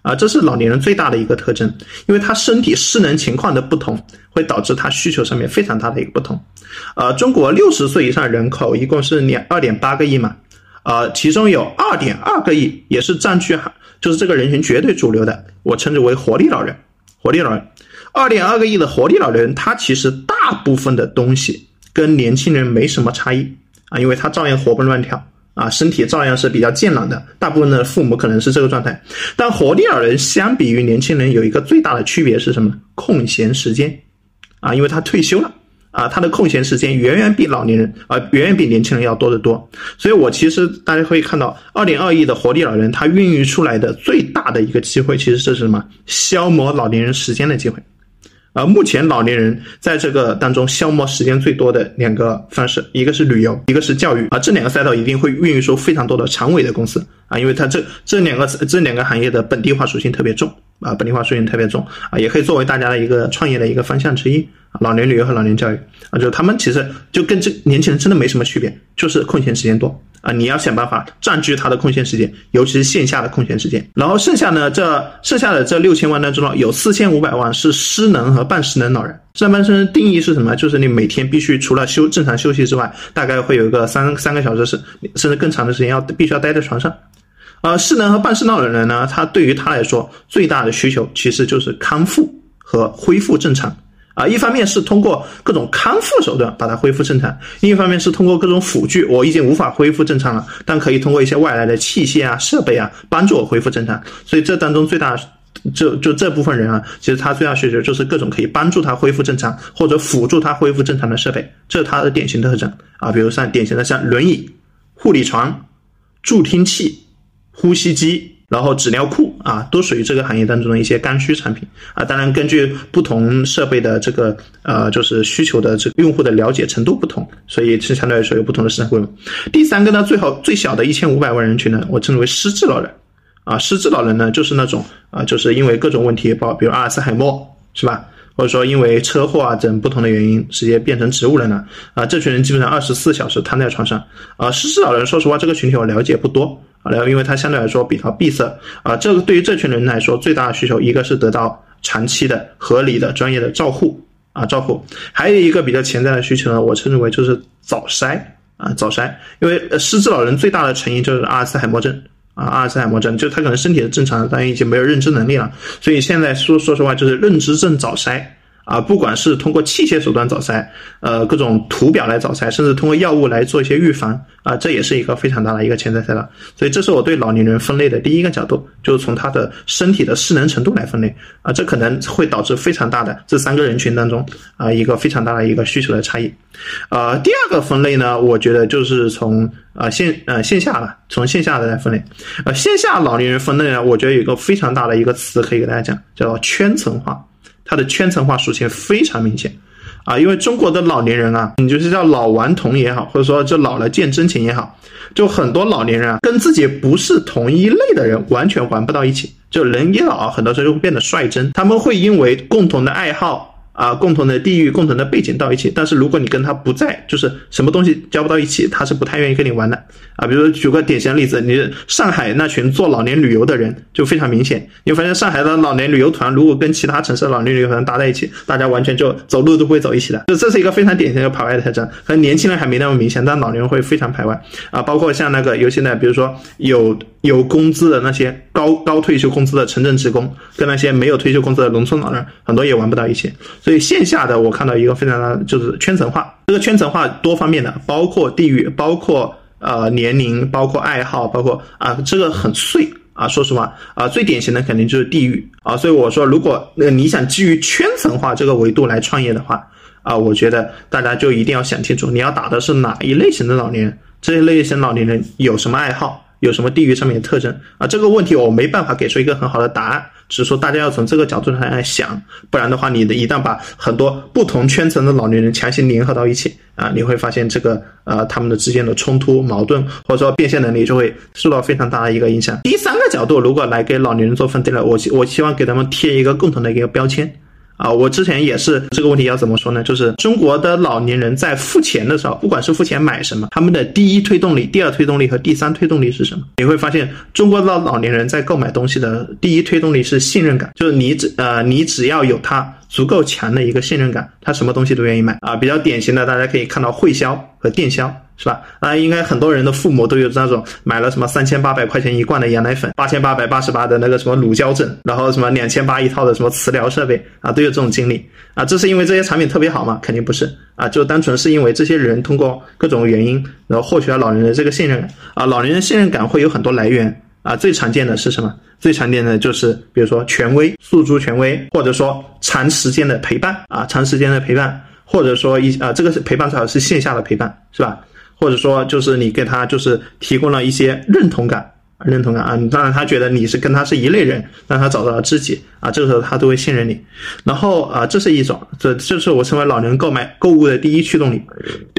啊，这是老年人最大的一个特征，因为他身体失能情况的不同，会导致他需求上面非常大的一个不同。呃，中国六十岁以上人口一共是两二点八个亿嘛，呃，其中有二点二个亿也是占据，就是这个人群绝对主流的，我称之为活力老人。活力老人，二点二个亿的活力老人，他其实大部分的东西跟年轻人没什么差异啊，因为他照样活蹦乱跳。啊，身体照样是比较健朗的，大部分的父母可能是这个状态。但活力老人相比于年轻人有一个最大的区别是什么？空闲时间，啊，因为他退休了，啊，他的空闲时间远远比老年人啊，远远比年轻人要多得多。所以我其实大家可以看到，二点二亿的活力老人，他孕育出来的最大的一个机会，其实是什么？消磨老年人时间的机会。而目前老年人在这个当中消磨时间最多的两个方式，一个是旅游，一个是教育，啊，这两个赛道一定会孕育出非常多的长尾的公司啊，因为它这这两个这两个行业的本地化属性特别重啊，本地化属性特别重啊，也可以作为大家的一个创业的一个方向之一。老年旅游和老年教育啊，就他们其实就跟这年轻人真的没什么区别，就是空闲时间多啊，你要想办法占据他的空闲时间，尤其是线下的空闲时间。然后剩下呢，这剩下的这六千万当中呢，有四千五百万是失能和半失能老人。上半身定义是什么？就是你每天必须除了休正常休息之外，大概会有一个三三个小时是甚至更长的时间要必须要待在床上。呃，失能和半失能的人呢，他对于他来说最大的需求其实就是康复和恢复正常。啊，一方面是通过各种康复手段把它恢复正常，另一方面是通过各种辅具，我已经无法恢复正常了，但可以通过一些外来的器械啊、设备啊帮助我恢复正常。所以这当中最大，就就这部分人啊，其实他最大需求就是各种可以帮助他恢复正常或者辅助他恢复正常的设备，这是他的典型特征啊。比如像典型的像轮椅、护理床、助听器、呼吸机然后纸尿裤啊，都属于这个行业当中的一些刚需产品啊。当然，根据不同设备的这个呃，就是需求的这个用户的了解程度不同，所以是相对来说有不同的市场规模。第三个呢，最好最小的一千五百万人群呢，我称之为失智老人啊。失智老人呢，就是那种啊，就是因为各种问题，包比如阿尔茨海默，是吧？或者说因为车祸啊等不同的原因，直接变成植物人了啊！这群人基本上二十四小时瘫在床上啊。失智老人，说实话，这个群体我了解不多啊，然后因为他相对来说比较闭塞啊。这个对于这群人来说，最大的需求一个是得到长期的、合理的、专业的照护啊，照护。还有一个比较潜在的需求呢，我称之为就是早筛啊，早筛。因为失智老人最大的成因就是阿尔茨海默症。啊，阿尔茨海默症，就他可能身体是正常的，但已经没有认知能力了。所以现在说说实话，就是认知症早筛啊，不管是通过器械手段早筛，呃，各种图表来早筛，甚至通过药物来做一些预防啊，这也是一个非常大的一个潜在赛道。所以这是我对老年人分类的第一个角度，就是从他的身体的失能程度来分类啊，这可能会导致非常大的这三个人群当中啊一个非常大的一个需求的差异。呃，第二个分类呢，我觉得就是从。啊，线呃线下了，从线下的来分类，呃线下老年人分类呢，我觉得有一个非常大的一个词可以给大家讲，叫圈层化，它的圈层化属性非常明显，啊，因为中国的老年人啊，你就是叫老顽童也好，或者说就老了见真情也好，就很多老年人啊，跟自己不是同一类的人完全玩不到一起，就人一老，很多时候就会变得率真，他们会因为共同的爱好。啊，共同的地域、共同的背景到一起，但是如果你跟他不在，就是什么东西交不到一起，他是不太愿意跟你玩的啊。比如说举个典型的例子，你上海那群做老年旅游的人就非常明显，你会发现上海的老年旅游团如果跟其他城市的老年旅游团搭在一起，大家完全就走路都不会走一起的，就这是一个非常典型的排外特征。可能年轻人还没那么明显，但老年人会非常排外啊。包括像那个有现在，比如说有。有工资的那些高高退休工资的城镇职工，跟那些没有退休工资的农村老人，很多也玩不到一起。所以线下的我看到一个非常大的就是圈层化，这个圈层化多方面的，包括地域，包括呃年龄，包括爱好，包括啊这个很碎啊。说实话啊，最典型的肯定就是地域啊。所以我说，如果那你想基于圈层化这个维度来创业的话啊，我觉得大家就一定要想清楚，你要打的是哪一类型的老年人，这些类型老年人有什么爱好。有什么地域上面的特征啊？这个问题我没办法给出一个很好的答案，只是说大家要从这个角度上来想，不然的话，你的一旦把很多不同圈层的老年人强行联合到一起啊，你会发现这个呃他们的之间的冲突、矛盾或者说变现能力就会受到非常大的一个影响。第三个角度，如果来给老年人做分类了，我我希望给他们贴一个共同的一个标签。啊，我之前也是这个问题要怎么说呢？就是中国的老年人在付钱的时候，不管是付钱买什么，他们的第一推动力、第二推动力和第三推动力是什么？你会发现，中国的老年人在购买东西的第一推动力是信任感，就是你只呃，你只要有他足够强的一个信任感，他什么东西都愿意买啊。比较典型的，大家可以看到汇销和电销。是吧？啊，应该很多人的父母都有那种买了什么三千八百块钱一罐的羊奶粉，八千八百八十八的那个什么乳胶枕，然后什么两千八一套的什么磁疗设备啊，都有这种经历啊。这是因为这些产品特别好吗？肯定不是啊，就单纯是因为这些人通过各种原因，然后获取了老人的这个信任啊。老年人信任感会有很多来源啊，最常见的是什么？最常见的就是比如说权威、诉诸权威，或者说长时间的陪伴啊，长时间的陪伴，或者说一啊，这个是陪伴，最好是线下的陪伴，是吧？或者说，就是你给他就是提供了一些认同感。认同感啊，当然他觉得你是跟他是一类人，让他找到了知己啊，这个时候他都会信任你。然后啊，这是一种，这这是我成为老年人购买购物的第一驱动力。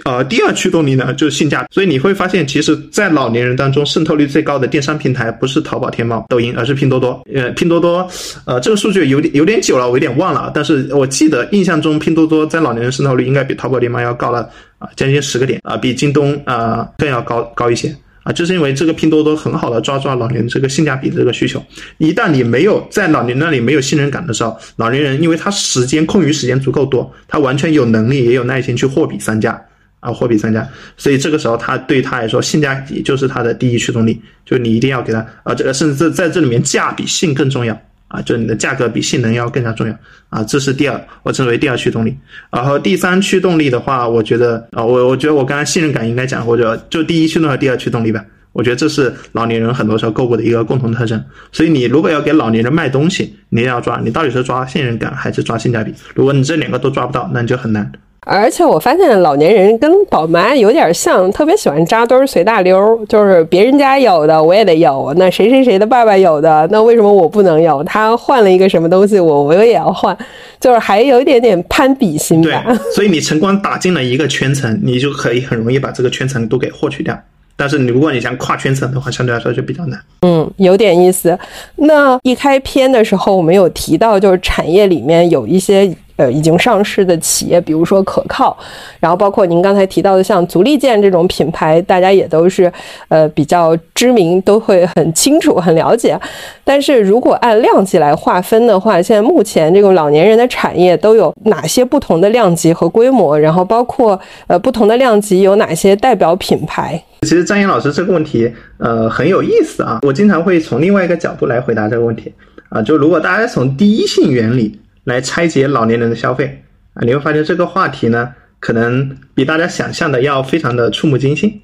呃，第二驱动力呢就是性价比。所以你会发现，其实，在老年人当中渗透率最高的电商平台不是淘宝、天猫、抖音，而是拼多多。呃，拼多多，呃，这个数据有点有点久了，我有点忘了。但是我记得印象中，拼多多在老年人渗透率应该比淘宝、天猫要高了啊，将近十个点啊，比京东啊更要高高一些。啊，就是因为这个拼多多很好的抓住了老年这个性价比的这个需求。一旦你没有在老年那里没有信任感的时候，老年人因为他时间空余时间足够多，他完全有能力也有耐心去货比三家啊，货比三家。所以这个时候他对他来说性价比就是他的第一驱动力，就你一定要给他啊，这个甚至在这里面价比性更重要。啊，就是你的价格比性能要更加重要啊，这是第二，我称为第二驱动力。然后第三驱动力的话，我觉得啊，我我觉得我刚才信任感应该讲，或者就第一驱动和第二驱动力吧。我觉得这是老年人很多时候购物的一个共同特征。所以你如果要给老年人卖东西，你也要抓，你到底是抓信任感还是抓性价比？如果你这两个都抓不到，那你就很难。
而且我发现老年人跟宝妈有点像，特别喜欢扎堆儿随大溜，就是别人家有的我也得有，那谁谁谁的爸爸有的，那为什么我不能有？他换了一个什么东西，我我也要换，就是还有一点点攀比心吧。
对，所以你成功打进了一个圈层，你就可以很容易把这个圈层都给获取掉。但是你如果你想跨圈层的话，相对来说就比较难。
嗯，有点意思。那一开篇的时候，我们有提到，就是产业里面有一些呃已经上市的企业，比如说可靠，然后包括您刚才提到的像足力健这种品牌，大家也都是呃比较知名，都会很清楚、很了解。但是如果按量级来划分的话，现在目前这种老年人的产业都有哪些不同的量级和规模？然后包括呃不同的量级有哪些代表品牌？
其实张岩老师这个问题，呃，很有意思啊。我经常会从另外一个角度来回答这个问题啊。就如果大家从第一性原理来拆解老年人的消费啊，你会发现这个话题呢，可能比大家想象的要非常的触目惊心。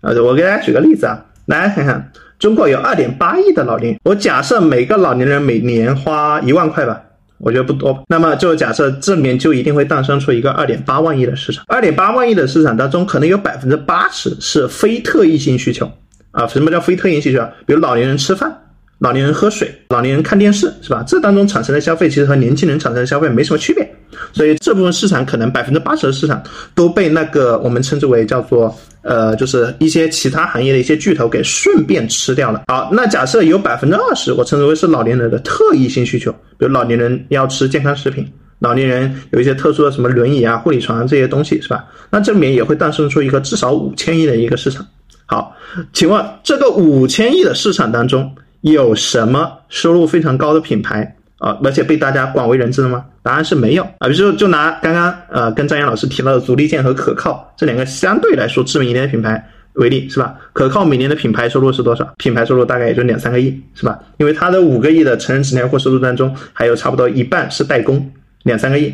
呃，我给大家举个例子啊，来看看，中国有二点八亿的老年人，我假设每个老年人每年花一万块吧。我觉得不多，那么就假设这里面就一定会诞生出一个二点八万亿的市场。二点八万亿的市场当中，可能有百分之八十是非特异性需求啊。什么叫非特异性需求？比如老年人吃饭。老年人喝水，老年人看电视，是吧？这当中产生的消费其实和年轻人产生的消费没什么区别，所以这部分市场可能百分之八十的市场都被那个我们称之为叫做呃，就是一些其他行业的一些巨头给顺便吃掉了。好，那假设有百分之二十，我称之为是老年人的特异性需求，比如老年人要吃健康食品，老年人有一些特殊的什么轮椅啊、护理床这些东西，是吧？那这里面也会诞生出一个至少五千亿的一个市场。好，请问这个五千亿的市场当中。有什么收入非常高的品牌啊，而且被大家广为人知的吗？答案是没有啊。比如说，就拿刚刚呃跟张岩老师提到的足力健和可靠这两个相对来说知名一点的品牌为例，是吧？可靠每年的品牌收入是多少？品牌收入大概也就两三个亿，是吧？因为它的五个亿的成人纸尿裤收入当中，还有差不多一半是代工，两三个亿。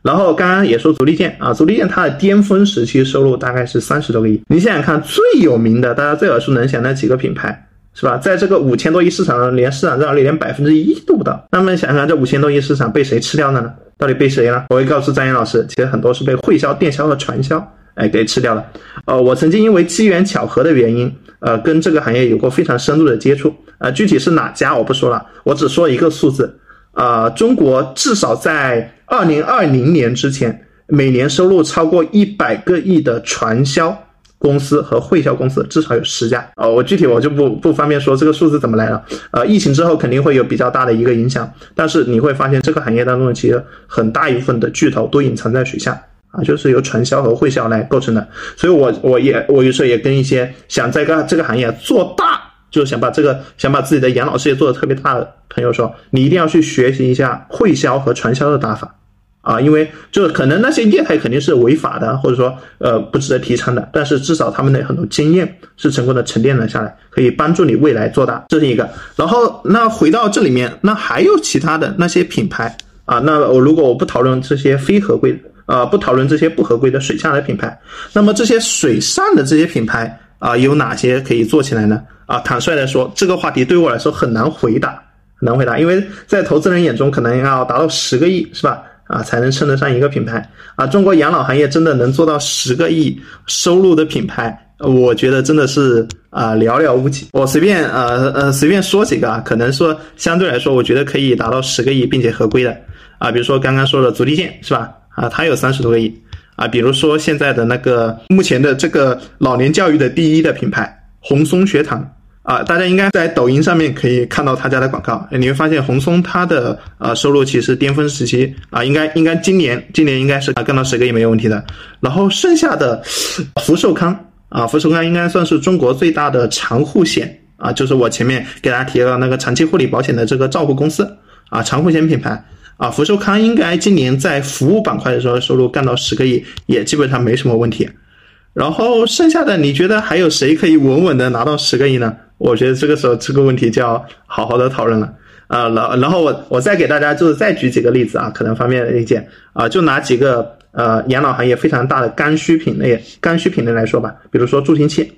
然后刚刚也说足力健啊，足力健它的巅峰时期收入大概是三十多个亿。你想想看，最有名的，大家最耳熟能详的几个品牌。是吧？在这个五千多亿市场上，连市场占有率连百分之一都不到。那么想想，这五千多亿市场被谁吃掉的呢？到底被谁呢？我会告诉张岩老师，其实很多是被会销、电销和传销，哎，给吃掉了。呃，我曾经因为机缘巧合的原因，呃，跟这个行业有过非常深入的接触。呃，具体是哪家我不说了，我只说一个数字。呃，中国至少在二零二零年之前，每年收入超过一百个亿的传销。公司和会销公司至少有十家哦，我具体我就不不方便说这个数字怎么来了。呃，疫情之后肯定会有比较大的一个影响，但是你会发现这个行业当中其实很大一部分的巨头都隐藏在水下啊，就是由传销和会销来构成的。所以，我我也我有时候也跟一些想在个这个行业做大，就是想把这个想把自己的养老事业做得特别大的朋友说，你一定要去学习一下会销和传销的打法。啊，因为就可能那些业态肯定是违法的，或者说呃不值得提倡的，但是至少他们的很多经验是成功的沉淀了下来，可以帮助你未来做大，这是一个。然后那回到这里面，那还有其他的那些品牌啊，那我如果我不讨论这些非合规，呃不讨论这些不合规的水下的品牌，那么这些水上的这些品牌啊，有哪些可以做起来呢？啊，坦率的说，这个话题对我来说很难回答，很难回答，因为在投资人眼中可能要达到十个亿，是吧？啊，才能称得上一个品牌啊！中国养老行业真的能做到十个亿收入的品牌，我觉得真的是啊寥寥无几。我随便呃呃随便说几个啊，可能说相对来说，我觉得可以达到十个亿并且合规的啊，比如说刚刚说的足力健是吧？啊，它有三十多个亿啊，比如说现在的那个目前的这个老年教育的第一的品牌红松学堂。啊，大家应该在抖音上面可以看到他家的广告，你会发现红松它的呃收入其实巅峰时期啊，应该应该今年今年应该是啊干到十个亿没有问题的。然后剩下的福寿康啊，福寿康应该算是中国最大的长护险啊，就是我前面给大家提到那个长期护理保险的这个照护公司啊，长护险品牌啊，福寿康应该今年在服务板块的时候收入干到十个亿也基本上没什么问题。然后剩下的你觉得还有谁可以稳稳的拿到十个亿呢？我觉得这个时候这个问题就要好好的讨论了。啊，然然后我我再给大家就是再举几个例子啊，可能方便理解啊，就拿几个呃养老行业非常大的刚需品类刚需品类来说吧，比如说助听器。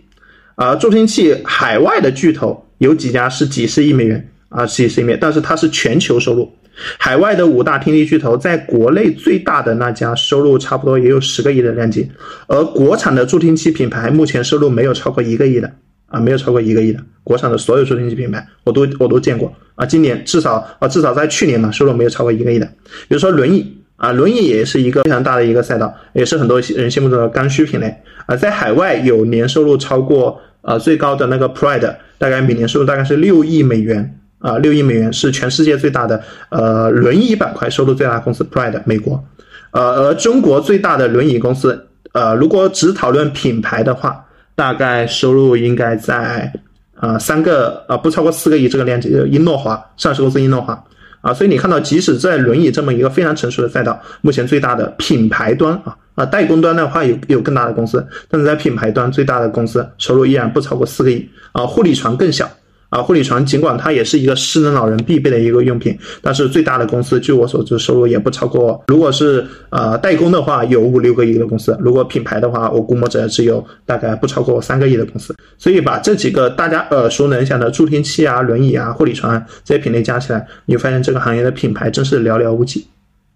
啊，助听器海外的巨头有几家是几十亿美元啊，几十亿美元，但是它是全球收入。海外的五大听力巨头，在国内最大的那家收入差不多也有十个亿的量级，而国产的助听器品牌目前收入没有超过一个亿的。啊，没有超过一个亿的国产的所有助听器品牌，我都我都见过。啊，今年至少啊至少在去年嘛，收入没有超过一个亿的，比如说轮椅啊，轮椅也是一个非常大的一个赛道，也是很多人心目中的刚需品类。啊，在海外有年收入超过呃最高的那个 Pride，大概每年收入大概是六亿美元。啊，六亿美元是全世界最大的呃轮椅板块收入最大的公司，Pride 美国，呃，而中国最大的轮椅公司，呃，如果只讨论品牌的话，大概收入应该在啊三个啊不超过四个亿这个量级，英诺华上市公司英诺华啊，所以你看到，即使在轮椅这么一个非常成熟的赛道，目前最大的品牌端啊啊代工端的话有有更大的公司，但是在品牌端最大的公司收入依然不超过四个亿啊，护理床更小。啊，护理床尽管它也是一个失能老人必备的一个用品，但是最大的公司，据我所知，收入也不超过。如果是呃代工的话，有五六个亿的公司；如果品牌的话，我估摸着只有大概不超过三个亿的公司。所以把这几个大家耳熟能详的助听器啊、轮椅啊、护理床这些品类加起来，你发现这个行业的品牌真是寥寥无几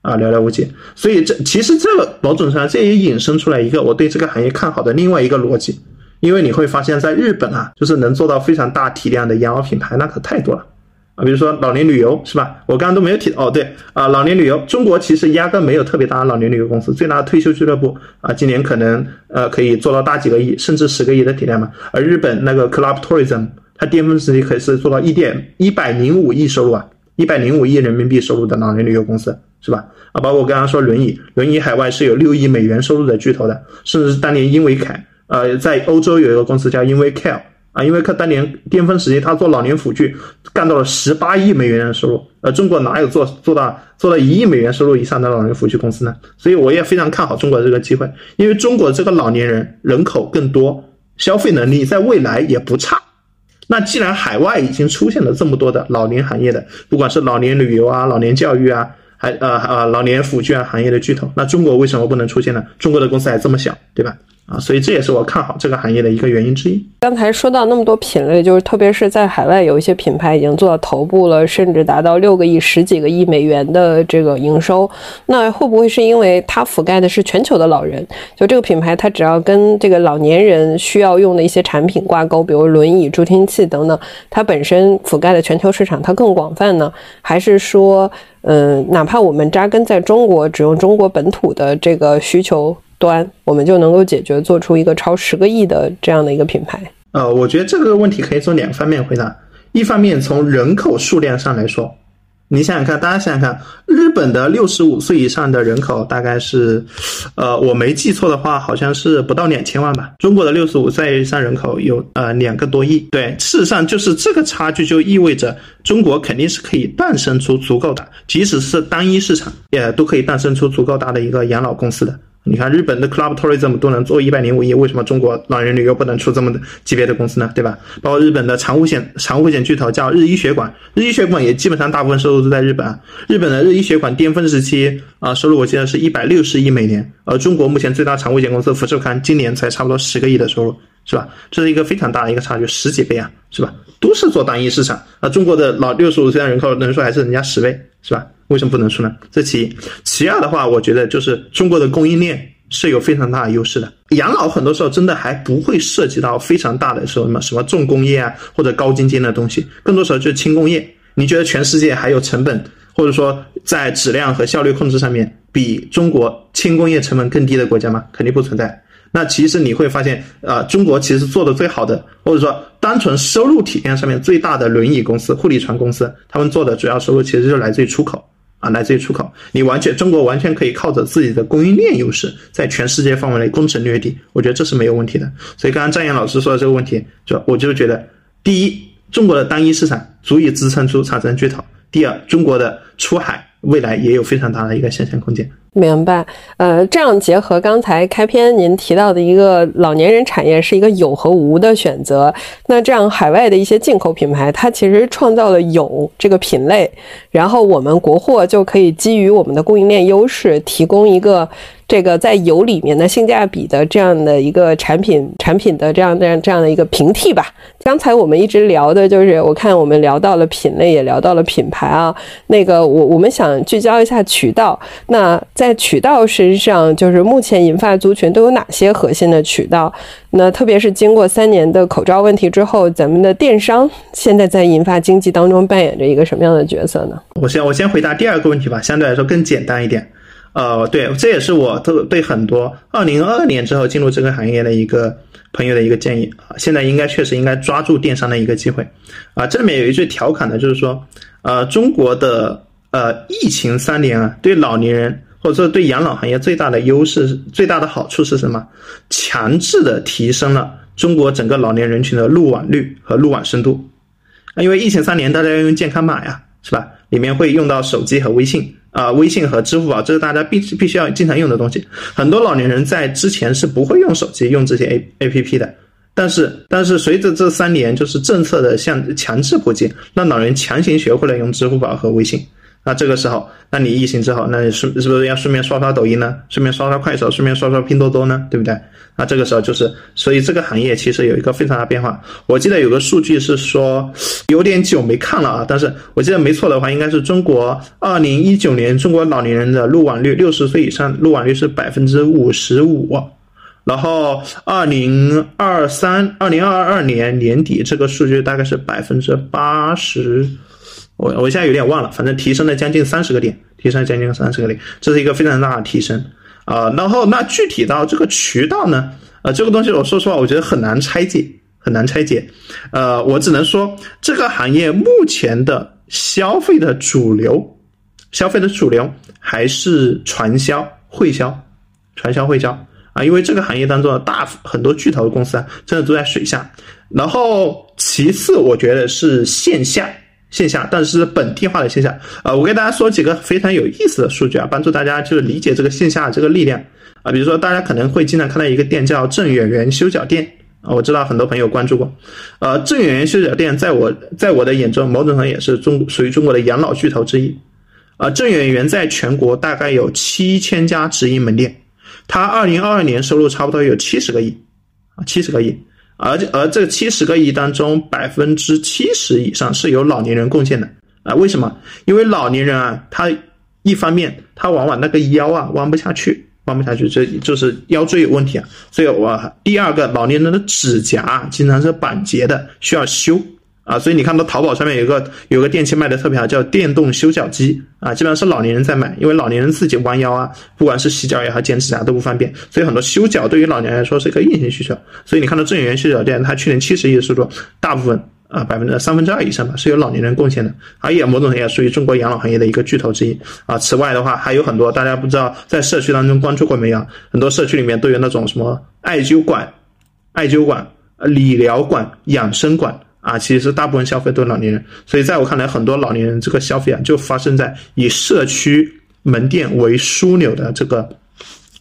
啊，寥寥无几。所以这其实这个某种上这也引申出来一个我对这个行业看好的另外一个逻辑。因为你会发现，在日本啊，就是能做到非常大体量的养老品牌，那可太多了啊。比如说老年旅游，是吧？我刚刚都没有提哦，对啊，老年旅游，中国其实压根没有特别大的老年旅游公司，最大的退休俱乐部啊，今年可能呃可以做到大几个亿，甚至十个亿的体量嘛。而日本那个 Club Tourism，它巅峰时期可以是做到一点一百零五亿收入啊，一百零五亿人民币收入的老年旅游公司，是吧？啊，包括我刚刚说轮椅，轮椅海外是有六亿美元收入的巨头的，甚至是当年英维凯。呃，在欧洲有一个公司叫英威 Care 啊，英威克当年巅峰时期，他做老年辅具干到了十八亿美元的收入。呃，中国哪有做做到做到一亿美元收入以上的老年辅具公司呢？所以我也非常看好中国的这个机会，因为中国这个老年人人口更多，消费能力在未来也不差。那既然海外已经出现了这么多的老年行业的，不管是老年旅游啊、老年教育啊，还呃呃老年辅具啊行业的巨头，那中国为什么不能出现呢？中国的公司还这么小，对吧？啊，所以这也是我看好这个行业的一个原因之一。
刚才说到那么多品类，就是特别是在海外有一些品牌已经做到头部了，甚至达到六个亿、十几个亿美元的这个营收。那会不会是因为它覆盖的是全球的老人？就这个品牌，它只要跟这个老年人需要用的一些产品挂钩，比如轮椅、助听器等等，它本身覆盖的全球市场它更广泛呢？还是说，嗯，哪怕我们扎根在中国，只用中国本土的这个需求？端，我们就能够解决做出一个超十个亿的这样的一个品牌。
呃，我觉得这个问题可以从两方面回答。一方面从人口数量上来说，你想想看，大家想想看，日本的六十五岁以上的人口大概是，呃，我没记错的话，好像是不到两千万吧。中国的六十五岁以上人口有呃两个多亿。对，事实上就是这个差距就意味着中国肯定是可以诞生出足够大，即使是单一市场也都可以诞生出足够大的一个养老公司的。你看日本的 Club Tourism 都能做一百零五亿，为什么中国老人旅游不能出这么级别的公司呢？对吧？包括日本的长护险长护险巨头叫日医血管，日医血管也基本上大部分收入都在日本。日本的日医血管巅峰时期啊，收入我记得是一百六十亿美元，而中国目前最大长护险公司福寿康今年才差不多十个亿的收入，是吧？这是一个非常大的一个差距，十几倍啊，是吧？都是做单一市场啊，中国的老六十五岁的人口人数还是人家十倍，是吧？为什么不能出呢？这其一，其二的话，我觉得就是中国的供应链是有非常大的优势的。养老很多时候真的还不会涉及到非常大的什么什么重工业啊，或者高精尖的东西，更多时候就是轻工业。你觉得全世界还有成本，或者说在质量和效率控制上面比中国轻工业成本更低的国家吗？肯定不存在。那其实你会发现，呃，中国其实做的最好的，或者说单纯收入体验上面最大的轮椅公司、护理床公司，他们做的主要收入其实就来自于出口。啊，来自于出口，你完全中国完全可以靠着自己的供应链优势，在全世界范围内攻城略地，我觉得这是没有问题的。所以刚刚张岩老师说的这个问题，就我就觉得，第一，中国的单一市场足以支撑出长城巨头；第二，中国的出海未来也有非常大的一个想象空间。
明白，呃，这样结合刚才开篇您提到的一个老年人产业是一个有和无的选择，那这样海外的一些进口品牌，它其实创造了有这个品类，然后我们国货就可以基于我们的供应链优势，提供一个这个在油里面的性价比的这样的一个产品产品的这样这样这样的一个平替吧。刚才我们一直聊的就是，我看我们聊到了品类，也聊到了品牌啊。那个我我们想聚焦一下渠道。那在渠道身上，就是目前银发族群都有哪些核心的渠道？那特别是经过三年的口罩问题之后，咱们的电商现在在银发经济当中扮演着一个什么样的角色呢？
我先我先回答第二个问题吧，相对来说更简单一点。呃，对，这也是我特对很多二零二二年之后进入这个行业的一个朋友的一个建议啊。现在应该确实应该抓住电商的一个机会啊。这里面有一句调侃的，就是说，呃，中国的呃疫情三年啊，对老年人。或者说，对养老行业最大的优势、最大的好处是什么？强制的提升了中国整个老年人群的入网率和入网深度。因为疫情三年，大家要用健康码呀，是吧？里面会用到手机和微信啊，微信和支付宝，这是大家必必须要经常用的东西。很多老年人在之前是不会用手机、用这些 A A P P 的，但是但是随着这三年就是政策的向强制普及，让老人强行学会了用支付宝和微信。那这个时候，那你疫情之后，那你是是不是要顺便刷刷抖音呢？顺便刷刷快手，顺便刷刷拼多多呢？对不对？那这个时候就是，所以这个行业其实有一个非常大变化。我记得有个数据是说，有点久没看了啊，但是我记得没错的话，应该是中国二零一九年中国老年人的入网率，六十岁以上入网率是百分之五十五，然后二零二三、二零二二年年底这个数据大概是百分之八十。我我现在有点忘了，反正提升了将近三十个点，提升了将近三十个点，这是一个非常大的提升啊。然后那具体到这个渠道呢，呃，这个东西我说实话，我觉得很难拆解，很难拆解。呃，我只能说这个行业目前的消费的主流，消费的主流还是传销、会销、传销、会销啊，因为这个行业当中的大很多巨头公司啊，真的都在水下。然后其次，我觉得是线下。线下，但是本地化的线下，呃，我给大家说几个非常有意思的数据啊，帮助大家就是理解这个线下这个力量啊。比如说，大家可能会经常看到一个店叫郑远源修脚店啊，我知道很多朋友关注过。呃，郑远源修脚店在我在我的眼中，某种程度也是中属于中国的养老巨头之一。啊，郑远源在全国大概有七千家直营门店，它二零二二年收入差不多有七十个亿啊，七十个亿。而而这七十个亿当中，百分之七十以上是由老年人贡献的啊？为什么？因为老年人啊，他一方面他往往那个腰啊弯不下去，弯不下去，这就是腰椎有问题啊。所以我第二个，老年人的指甲经常是板结的，需要修。啊，所以你看到淘宝上面有个有个电器卖的特别好，叫电动修脚机啊，基本上是老年人在买，因为老年人自己弯腰啊，不管是洗脚也好，剪指甲都不方便，所以很多修脚对于老年人来说是一个硬性需求。所以你看到正源修脚店，它去年七十亿的收入，大部分啊百分之三分之二以上吧，是由老年人贡献的，而也某种也属于中国养老行业的一个巨头之一啊。此外的话，还有很多大家不知道在社区当中关注过没有？很多社区里面都有那种什么艾灸馆、艾灸馆、理疗馆、养生馆。啊，其实大部分消费都是老年人，所以在我看来，很多老年人这个消费啊，就发生在以社区门店为枢纽的这个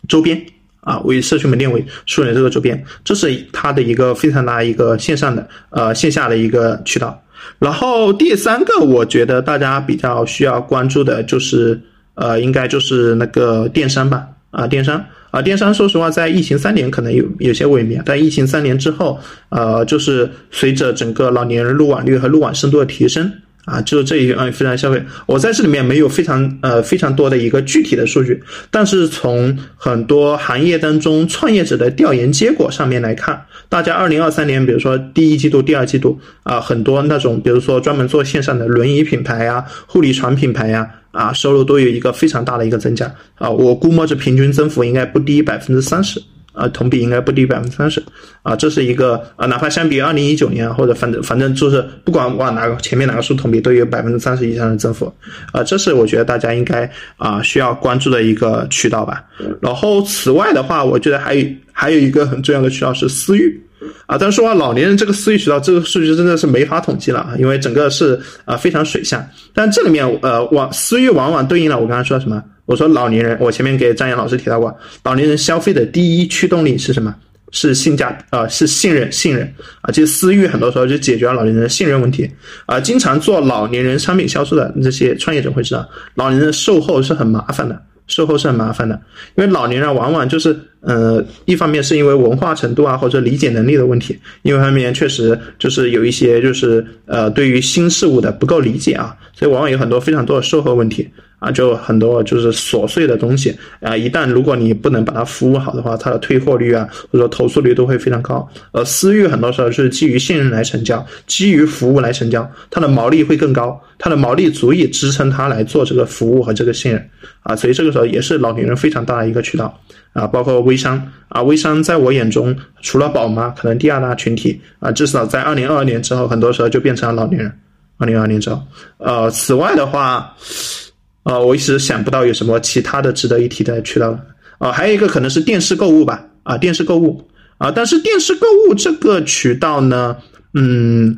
周边啊，为社区门店为枢纽这个周边，这是它的一个非常大一个线上的呃线下的一个渠道。然后第三个，我觉得大家比较需要关注的就是呃，应该就是那个电商吧，啊，电商。啊，电商说实话，在疫情三年可能有有些萎靡，但疫情三年之后，呃，就是随着整个老年人入网率和入网深度的提升，啊，就是这一嗯非常消费。我在这里面没有非常呃非常多的一个具体的数据，但是从很多行业当中创业者的调研结果上面来看，大家二零二三年，比如说第一季度、第二季度啊，很多那种比如说专门做线上的轮椅品牌呀、护理床品牌呀。啊，收入都有一个非常大的一个增加啊，我估摸着平均增幅应该不低百分之三十啊，同比应该不低于百分之三十啊，这是一个啊，哪怕相比二零一九年或者反正反正就是不管往哪个前面哪个数同比都有百分之三十以上的增幅啊，这是我觉得大家应该啊需要关注的一个渠道吧。然后此外的话，我觉得还有还有一个很重要的渠道是私域。啊，但是说话，老年人这个私域渠道，这个数据真的是没法统计了啊，因为整个是啊非常水下。但这里面呃，往私域往往对应了我刚才说什么？我说老年人，我前面给张岩老师提到过，老年人消费的第一驱动力是什么？是性价呃，是信任，信任啊。其实私域很多时候就解决了老年人的信任问题啊。经常做老年人商品销售的这些创业者会知道，老年人售后是很麻烦的。售后是很麻烦的，因为老年人往往就是呃，一方面是因为文化程度啊或者理解能力的问题，另一方面确实就是有一些就是呃对于新事物的不够理解啊，所以往往有很多非常多的售后问题。啊，就很多就是琐碎的东西啊，一旦如果你不能把它服务好的话，它的退货率啊，或者说投诉率都会非常高。而私域很多时候是基于信任来成交，基于服务来成交，它的毛利会更高，它的毛利足以支撑它来做这个服务和这个信任啊，所以这个时候也是老年人非常大的一个渠道啊，包括微商啊，微商在我眼中除了宝妈，可能第二大群体啊，至少在二零二二年之后，很多时候就变成了老年人。二零二二年之后，呃，此外的话。啊，我一时想不到有什么其他的值得一提的渠道了。啊，还有一个可能是电视购物吧。啊，电视购物。啊，但是电视购物这个渠道呢，嗯，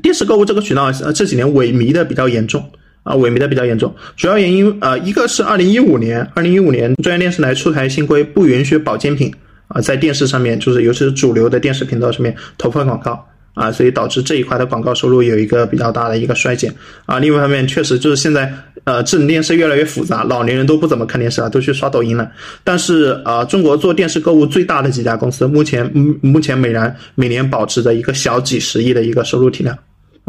电视购物这个渠道这几年萎靡的比较严重。啊，萎靡的比较严重。主要原因呃，一个是二零一五年，二零一五年中央电视台出台新规，不允许保健品啊在电视上面，就是尤其是主流的电视频道上面投放广告。啊，所以导致这一块的广告收入有一个比较大的一个衰减啊。另外一方面，确实就是现在呃智能电视越来越复杂，老年人都不怎么看电视了，都去刷抖音了。但是啊，中国做电视购物最大的几家公司，目前目前美然每年保持着一个小几十亿的一个收入体量，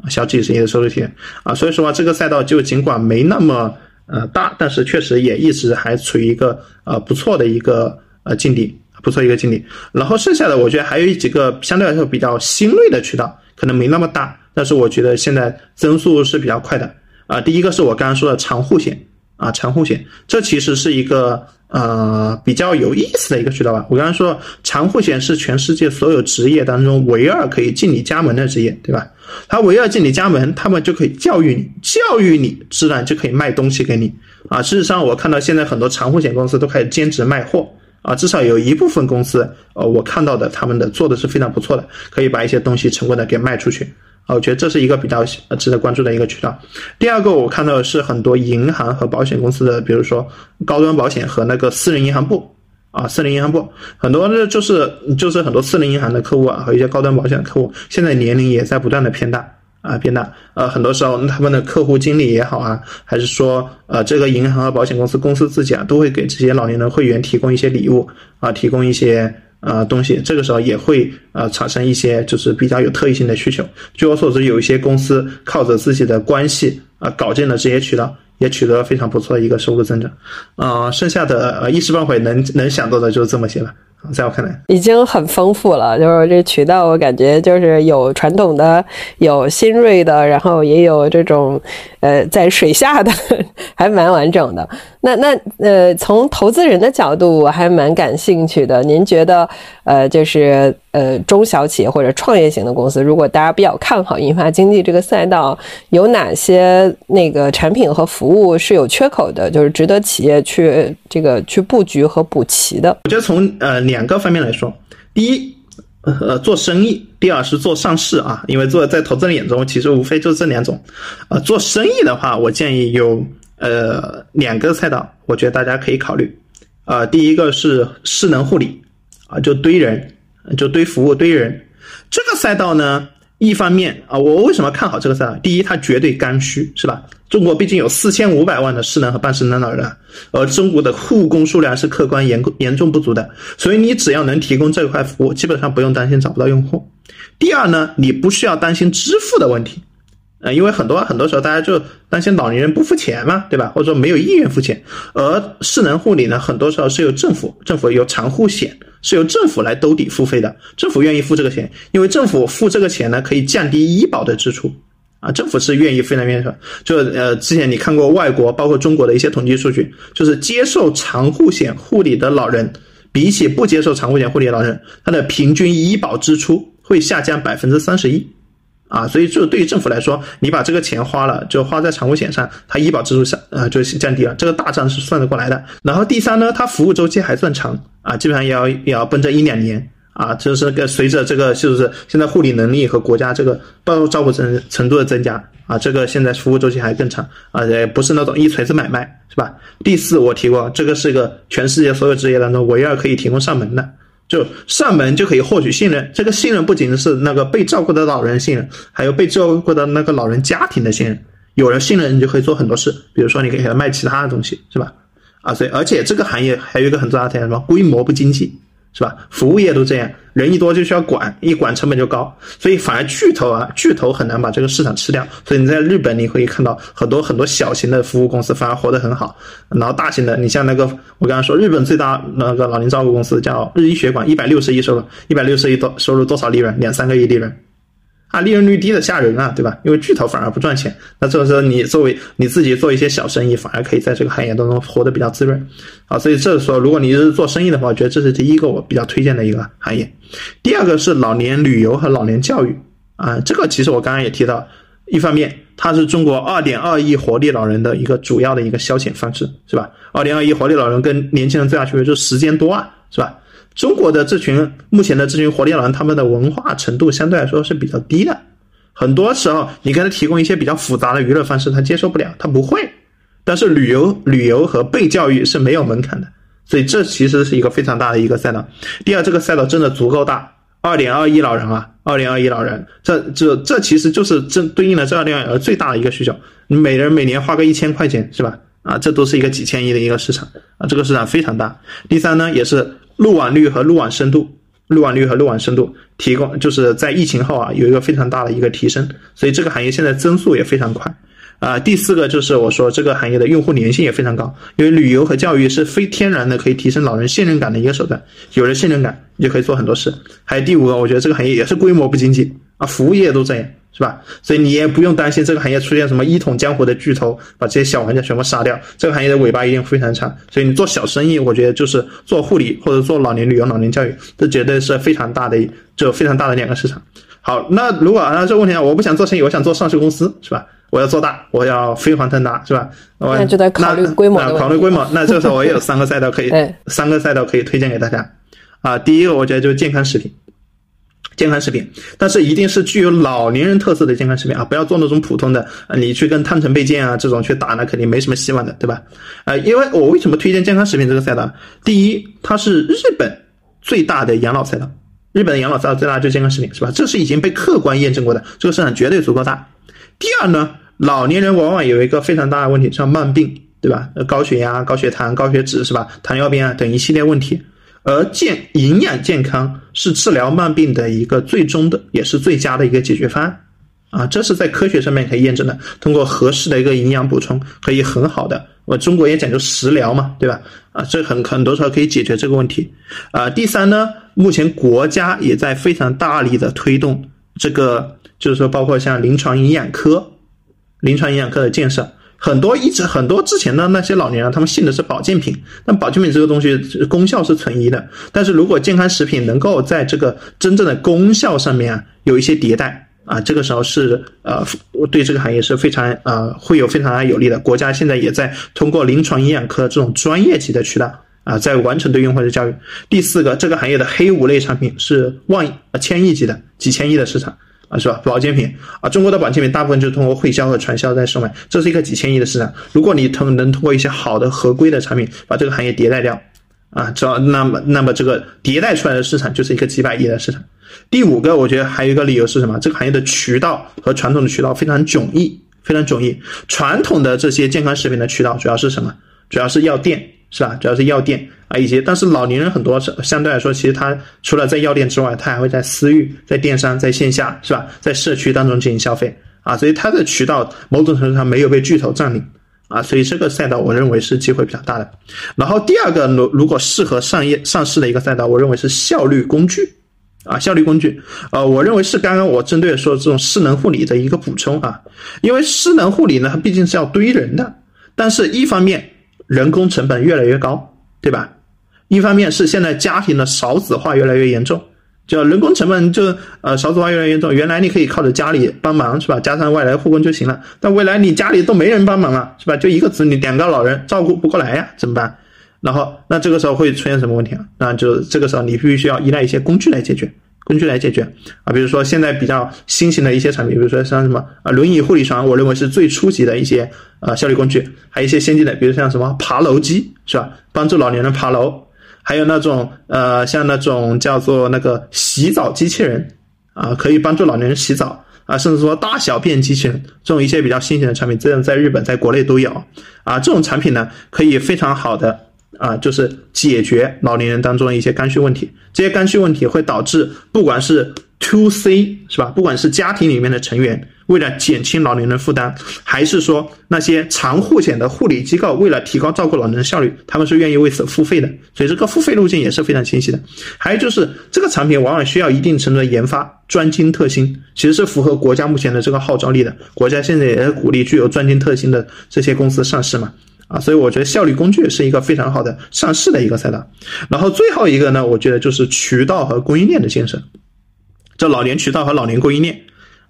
小几十亿的收入体验啊。所以说啊，这个赛道就尽管没那么呃大，但是确实也一直还处于一个呃不错的一个呃境地。不错一个境地，然后剩下的我觉得还有几个相对来说比较新锐的渠道，可能没那么大，但是我觉得现在增速是比较快的啊。第一个是我刚刚说的长户险啊，长护险，这其实是一个呃比较有意思的一个渠道吧。我刚刚说长护险是全世界所有职业当中唯二可以进你家门的职业，对吧？它唯二进你家门，他们就可以教育你，教育你，自然就可以卖东西给你啊。事实上，我看到现在很多长护险公司都开始兼职卖货。啊，至少有一部分公司，呃，我看到的他们的做的是非常不错的，可以把一些东西成功的给卖出去。我觉得这是一个比较值得关注的一个渠道。第二个，我看到的是很多银行和保险公司的，比如说高端保险和那个私人银行部，啊，私人银行部很多的就是就是很多私人银行的客户啊和一些高端保险的客户，现在年龄也在不断的偏大。啊，变大，呃，很多时候他们的客户经理也好啊，还是说，呃，这个银行和保险公司公司自己啊，都会给这些老年人会员提供一些礼物啊，提供一些呃东西，这个时候也会呃产生一些就是比较有特异性的需求。据我所知，有一些公司靠着自己的关系啊，搞进了这些渠道，也取得了非常不错的一个收入增长。啊，剩下的呃一时半会能能想到的就是这么些了。在我看来，
已经很丰富了。就是这渠道，我感觉就是有传统的，有新锐的，然后也有这种，呃，在水下的，还蛮完整的。那那呃，从投资人的角度，我还蛮感兴趣的。您觉得，呃，就是呃，中小企业或者创业型的公司，如果大家比较看好银发经济这个赛道，有哪些那个产品和服务是有缺口的，就是值得企业去这个去布局和补齐的？
我觉得从呃。两个方面来说，第一，呃，做生意；第二是做上市啊。因为做在投资人眼中，其实无非就是这两种。呃，做生意的话，我建议有呃两个赛道，我觉得大家可以考虑。呃，第一个是势能护理啊，就堆人，就堆服务堆人。这个赛道呢，一方面啊，我为什么看好这个赛道？第一，它绝对刚需，是吧？中国毕竟有四千五百万的失能和半失能老人，而中国的护工数量是客观严严重不足的，所以你只要能提供这块服务，基本上不用担心找不到用户。第二呢，你不需要担心支付的问题，呃，因为很多很多时候大家就担心老年人不付钱嘛，对吧？或者说没有意愿付钱，而智能护理呢，很多时候是由政府，政府有长护险，是由政府来兜底付费的，政府愿意付这个钱，因为政府付这个钱呢，可以降低医保的支出。啊，政府是愿意非常愿意，就呃，之前你看过外国，包括中国的一些统计数据，就是接受长护险护理的老人，比起不接受长护险护理的老人，他的平均医保支出会下降百分之三十一，啊，所以就对于政府来说，你把这个钱花了，就花在长护险上，它医保支出上呃就降低了，这个大账是算得过来的。然后第三呢，它服务周期还算长啊，基本上也要也要奔着一两年。啊，就是个随着这个，就是现在护理能力和国家这个照照顾程程度的增加啊，这个现在服务周期还更长啊，也不是那种一锤子买卖，是吧？第四，我提过，这个是个全世界所有职业当中唯二可以提供上门的，就上门就可以获取信任。这个信任不仅是那个被照顾的老人信任，还有被照顾的那个老人家庭的信任。有了信任，你就可以做很多事，比如说你可以给他卖其他的东西，是吧？啊，所以而且这个行业还有一个很重要的特点，什么？规模不经济。是吧？服务业都这样，人一多就需要管，一管成本就高，所以反而巨头啊，巨头很难把这个市场吃掉。所以你在日本你可以看到很多很多小型的服务公司反而活得很好，然后大型的，你像那个我刚才说日本最大那个老龄照顾公司叫日医学馆，一百六十亿收入，一百六十亿多收入多少利润？两三个亿利润。啊，利润率低的吓人啊，对吧？因为巨头反而不赚钱，那这个时候你作为你自己做一些小生意，反而可以在这个行业当中活得比较滋润啊。所以这时候，如果你是做生意的话，我觉得这是第一个我比较推荐的一个行业。第二个是老年旅游和老年教育啊，这个其实我刚刚也提到，一方面它是中国二点二亿活力老人的一个主要的一个消遣方式，是吧？二点二亿活力老人跟年轻人最大区别就是时间多啊，是吧？中国的这群目前的这群活力老人，他们的文化程度相对来说是比较低的，很多时候你给他提供一些比较复杂的娱乐方式，他接受不了，他不会。但是旅游、旅游和被教育是没有门槛的，所以这其实是一个非常大的一个赛道。第二，这个赛道真的足够大，二点二亿老人啊，二点二亿老人，这这这其实就是正对应了这二点二亿最大的一个需求。你每人每年花个一千块钱是吧？啊，这都是一个几千亿的一个市场啊，这个市场非常大。第三呢，也是。路网率和路网深度，路网率和路网深度提供，就是在疫情后啊，有一个非常大的一个提升，所以这个行业现在增速也非常快。啊，第四个就是我说这个行业的用户粘性也非常高，因为旅游和教育是非天然的可以提升老人信任感的一个手段，有了信任感，你就可以做很多事。还有第五个，我觉得这个行业也是规模不经济啊，服务业都这样。是吧？所以你也不用担心这个行业出现什么一统江湖的巨头把这些小玩家全部杀掉。这个行业的尾巴一定非常长。所以你做小生意，我觉得就是做护理或者做老年旅游、老年教育，这绝对是非常大的，就非常大的两个市场。好，那如果啊这个问题啊，我不想做生意，我想做上市公司，是吧？我要做大，我要飞黄腾达，是吧？
那就得考虑规模。
考虑规模，那这个时候我也有三个赛道可以，三个赛道可以推荐给大家。啊，第一个我觉得就是健康食品。健康食品，但是一定是具有老年人特色的健康食品啊！不要做那种普通的，你去跟汤臣倍健啊这种去打，那肯定没什么希望的，对吧？呃，因为我为什么推荐健康食品这个赛道？第一，它是日本最大的养老赛道，日本的养老赛道最大就是健康食品，是吧？这是已经被客观验证过的，这个市场绝对足够大。第二呢，老年人往往有一个非常大的问题，像慢病，对吧？高血压、高血糖、高血脂，是吧？糖尿病啊等一系列问题。而健营养健康是治疗慢病的一个最终的，也是最佳的一个解决方案，啊，这是在科学上面可以验证的。通过合适的一个营养补充，可以很好的，我中国也讲究食疗嘛，对吧？啊，这很很多时候可以解决这个问题。啊，第三呢，目前国家也在非常大力的推动这个，就是说包括像临床营养科、临床营养科的建设。很多一直很多之前的那些老年人，他们信的是保健品，但保健品这个东西功效是存疑的。但是如果健康食品能够在这个真正的功效上面啊有一些迭代啊，这个时候是呃对这个行业是非常呃会有非常大有利的。国家现在也在通过临床营养科这种专业级的渠道啊，在完成对用户的教育。第四个，这个行业的黑五类产品是万千亿级的几千亿的市场。啊，是吧？保健品啊，中国的保健品大部分就是通过会销和传销在售卖，这是一个几千亿的市场。如果你通能通过一些好的合规的产品把这个行业迭代掉，啊，这那么那么这个迭代出来的市场就是一个几百亿的市场。第五个，我觉得还有一个理由是什么？这个行业的渠道和传统的渠道非常迥异，非常迥异。传统的这些健康食品的渠道主要是什么？主要是药店。是吧？主要是药店啊，以及，但是老年人很多是相对来说，其实他除了在药店之外，他还会在私域、在电商、在线下，是吧？在社区当中进行消费啊，所以它的渠道某种程度上没有被巨头占领啊，所以这个赛道我认为是机会比较大的。然后第二个，如如果适合上业上市的一个赛道，我认为是效率工具啊，效率工具，呃，我认为是刚刚我针对说这种失能护理的一个补充啊，因为失能护理呢，它毕竟是要堆人的，但是一方面。人工成本越来越高，对吧？一方面是现在家庭的少子化越来越严重，就人工成本就呃少子化越来越严重。原来你可以靠着家里帮忙是吧？加上外来护工就行了。但未来你家里都没人帮忙了是吧？就一个子女两个老人照顾不过来呀，怎么办？然后那这个时候会出现什么问题啊？那就这个时候你必须要依赖一些工具来解决。工具来解决。啊，比如说现在比较新型的一些产品，比如说像什么啊轮椅护理床，我认为是最初级的一些呃效率工具，还有一些先进的，比如像什么爬楼机是吧，帮助老年人爬楼，还有那种呃像那种叫做那个洗澡机器人啊，可以帮助老年人洗澡。啊，甚至说大小便机器人这种一些比较新型的产品，这种在日本在国内都有。啊。这种产品呢，可以非常好的啊，就是解决老年人当中的一些刚需问题。这些刚需问题会导致不管是 to C 是吧，不管是家庭里面的成员。为了减轻老年人负担，还是说那些长护险的护理机构为了提高照顾老年人效率，他们是愿意为此付费的。所以这个付费路径也是非常清晰的。还有就是这个产品往往需要一定程度的研发，专精特新，其实是符合国家目前的这个号召力的。国家现在也在鼓励具有专精特新的这些公司上市嘛，啊，所以我觉得效率工具是一个非常好的上市的一个赛道。然后最后一个呢，我觉得就是渠道和供应链的建设，这老年渠道和老年供应链。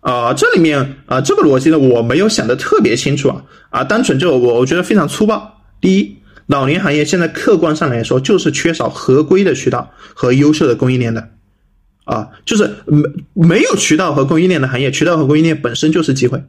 啊，这里面啊，这个逻辑呢，我没有想的特别清楚啊，啊，单纯就我我觉得非常粗暴。第一，老年行业现在客观上来说就是缺少合规的渠道和优秀的供应链的，啊，就是没没有渠道和供应链的行业，渠道和供应链本身就是机会，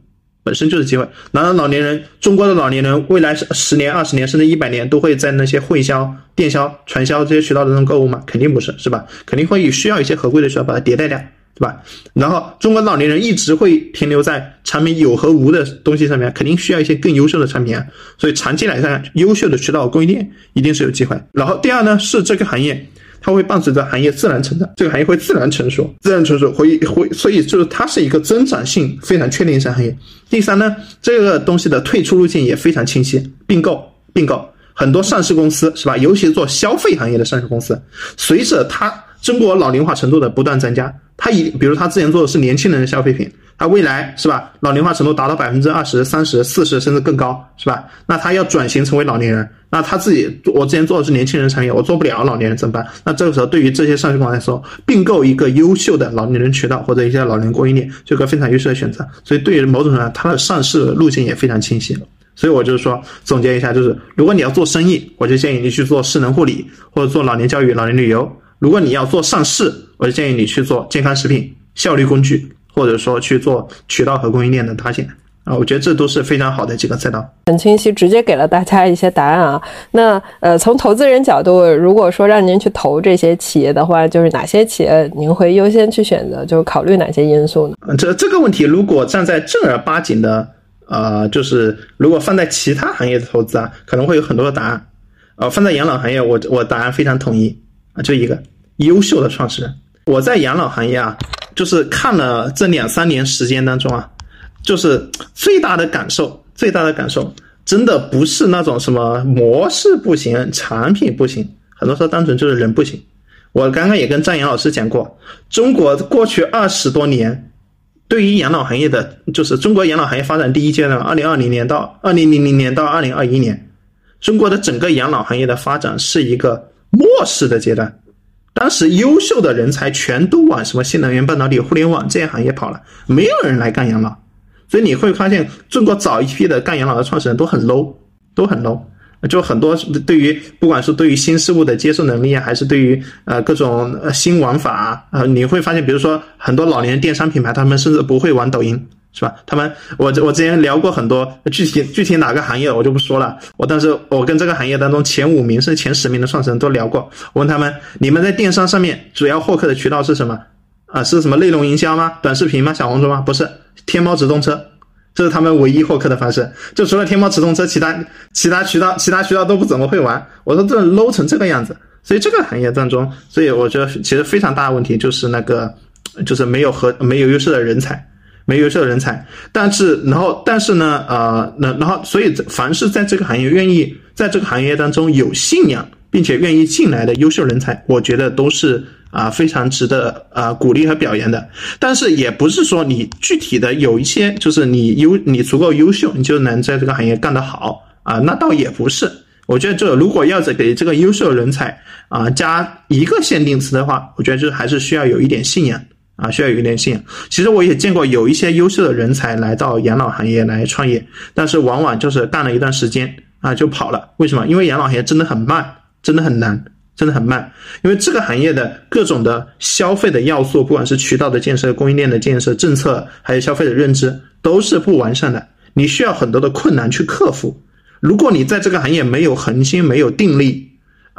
本身就是机会。难道老年人，中国的老年人未来十年、二十年甚至一百年都会在那些会销、电销、传销这些渠道当中购物吗？肯定不是，是吧？肯定会需要一些合规的渠道把它迭代掉。对吧？然后中国老年人一直会停留在产品有和无的东西上面，肯定需要一些更优秀的产品啊。所以长期来看，优秀的渠道供应链一定是有机会。然后第二呢，是这个行业它会伴随着行业自然成长，这个行业会自然成熟，自然成熟会会，所以就是它是一个增长性非常确定性行业。第三呢，这个东西的退出路径也非常清晰，并购并购很多上市公司是吧？尤其是做消费行业的上市公司，随着它中国老龄化程度的不断增加。它以，比如他之前做的是年轻人的消费品，他未来是吧，老龄化程度达到百分之二十三十、四十甚至更高，是吧？那他要转型成为老年人，那他自己，我之前做的是年轻人产业，我做不了老年人怎么办？那这个时候，对于这些上市公司来说，并购一个优秀的老年人渠道或者一些老年供应链，就个非常优秀的选择。所以，对于某种程度，它的上市路径也非常清晰。所以，我就是说，总结一下，就是如果你要做生意，我就建议你去做智能护理或者做老年教育、老年旅游。如果你要做上市，我就建议你去做健康食品、效率工具，或者说去做渠道和供应链的搭建啊，我觉得这都是非常好的几个赛道。
很清晰，直接给了大家一些答案啊。那呃，从投资人角度，如果说让您去投这些企业的话，就是哪些企业您会优先去选择？就是考虑哪些因素呢？
这这个问题，如果站在正儿八经的，呃，就是如果放在其他行业的投资啊，可能会有很多的答案。呃，放在养老行业，我我答案非常统一啊，就一个。优秀的创始人，我在养老行业啊，就是看了这两三年时间当中啊，就是最大的感受，最大的感受，真的不是那种什么模式不行，产品不行，很多时候单纯就是人不行。我刚刚也跟张岩老师讲过，中国过去二十多年，对于养老行业的，就是中国养老行业发展第一阶段，二零二零年到二零零零年到二零二一年，中国的整个养老行业的发展是一个末世的阶段。当时优秀的人才全都往什么新能源、半导体、互联网这些行业跑了，没有人来干养老，所以你会发现中国早一批的干养老的创始人都很 low，都很 low，就很多对于不管是对于新事物的接受能力啊，还是对于呃各种新玩法啊，呃你会发现，比如说很多老年电商品牌，他们甚至不会玩抖音。是吧？他们，我我之前聊过很多具体具体哪个行业我就不说了。我当时我跟这个行业当中前五名甚至前十名的创始人都聊过。我问他们，你们在电商上面主要获客的渠道是什么？啊，是什么内容营销吗？短视频吗？小红书吗？不是，天猫直通车，这是他们唯一获客的方式。就除了天猫直通车，其他其他渠道其他渠道都不怎么会玩。我说这 low 成这个样子，所以这个行业当中，所以我觉得其实非常大的问题就是那个就是没有和没有优秀的人才。没优秀人才，但是然后但是呢，呃，那然后所以凡是在这个行业愿意在这个行业当中有信仰，并且愿意进来的优秀人才，我觉得都是啊非常值得啊鼓励和表扬的。但是也不是说你具体的有一些就是你优你足够优秀，你就能在这个行业干得好啊，那倒也不是。我觉得这如果要是给这个优秀人才啊加一个限定词的话，我觉得就还是需要有一点信仰。啊，需要有一点信仰。其实我也见过有一些优秀的人才来到养老行业来创业，但是往往就是干了一段时间啊就跑了。为什么？因为养老行业真的很慢，真的很难，真的很慢。因为这个行业的各种的消费的要素，不管是渠道的建设、供应链的建设、政策，还有消费的认知，都是不完善的。你需要很多的困难去克服。如果你在这个行业没有恒心、没有定力，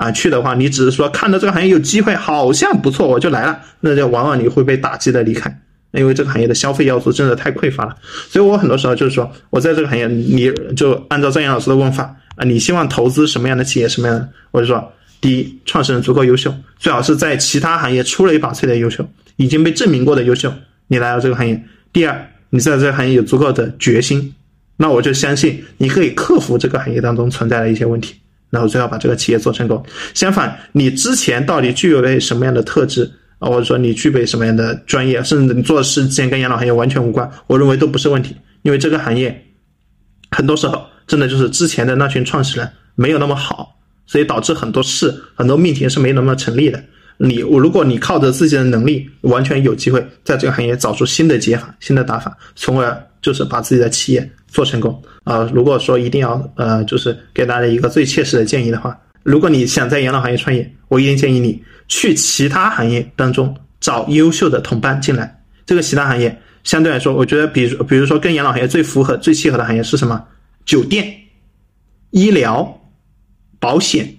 啊，去的话，你只是说看到这个行业有机会，好像不错，我就来了，那就往往你会被打击的离开，因为这个行业的消费要素真的太匮乏了。所以我很多时候就是说，我在这个行业，你就按照张岩老师的问法啊，你希望投资什么样的企业，什么样的？我就说，第一，创始人足够优秀，最好是在其他行业出类拔萃的优秀，已经被证明过的优秀，你来到这个行业。第二，你在这个行业有足够的决心，那我就相信你可以克服这个行业当中存在的一些问题。然后最好把这个企业做成功。相反，你之前到底具有了什么样的特质啊，或者说你具备什么样的专业，甚至你做的事之前跟养老行业完全无关，我认为都不是问题。因为这个行业很多时候真的就是之前的那群创始人没有那么好，所以导致很多事、很多命题是没那么成立的。你我如果你靠着自己的能力，完全有机会在这个行业找出新的解法、新的打法，从而就是把自己的企业。做成功啊！如果说一定要呃，就是给大家一个最切实的建议的话，如果你想在养老行业创业，我一定建议你去其他行业当中找优秀的同伴进来。这个其他行业相对来说，我觉得比如比如说跟养老行业最符合、最契合的行业是什么？酒店、医疗、保险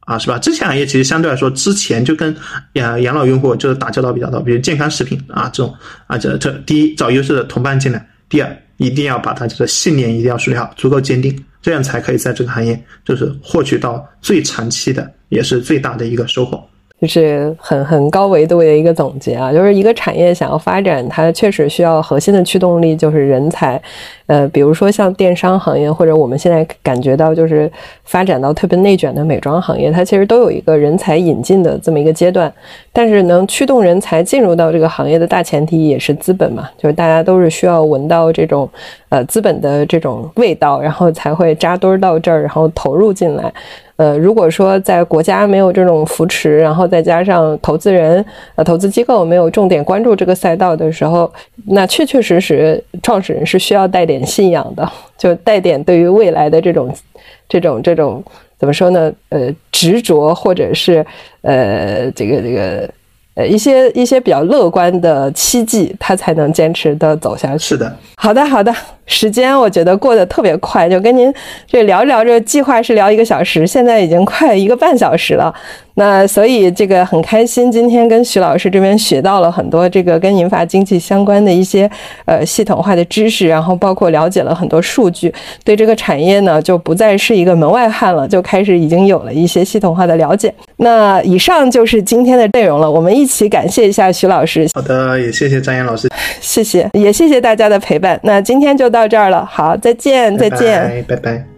啊，是吧？这些行业其实相对来说之前就跟养养老用户就是打交道比较多，比如健康食品啊这种啊，这这第一找优秀的同伴进来，第二。一定要把他这个信念一定要树立好，足够坚定，这样才可以在这个行业就是获取到最长期的，也是最大的一个收获。
就是很很高维度的一个总结啊，就是一个产业想要发展，它确实需要核心的驱动力就是人才。呃，比如说像电商行业，或者我们现在感觉到就是发展到特别内卷的美妆行业，它其实都有一个人才引进的这么一个阶段。但是能驱动人才进入到这个行业的大前提也是资本嘛，就是大家都是需要闻到这种呃资本的这种味道，然后才会扎堆到这儿，然后投入进来。呃，如果说在国家没有这种扶持，然后再加上投资人、呃投资机构没有重点关注这个赛道的时候，那确确实实创始人是需要带点信仰的，就带点对于未来的这种、这种、这种怎么说呢？呃，执着或者是呃这个这个呃一些一些比较乐观的期冀，他才能坚持的走下去。
是的，
好的，好的。时间我觉得过得特别快，就跟您这聊着聊着，计划是聊一个小时，现在已经快一个半小时了。那所以这个很开心，今天跟徐老师这边学到了很多这个跟银发经济相关的一些呃系统化的知识，然后包括了解了很多数据，对这个产业呢就不再是一个门外汉了，就开始已经有了一些系统化的了解。那以上就是今天的内容了，我们一起感谢一下徐老师。
好的，也谢谢张岩老师，
谢谢，也谢谢大家的陪伴。那今天就到这儿了，好，再见，再见，
拜拜。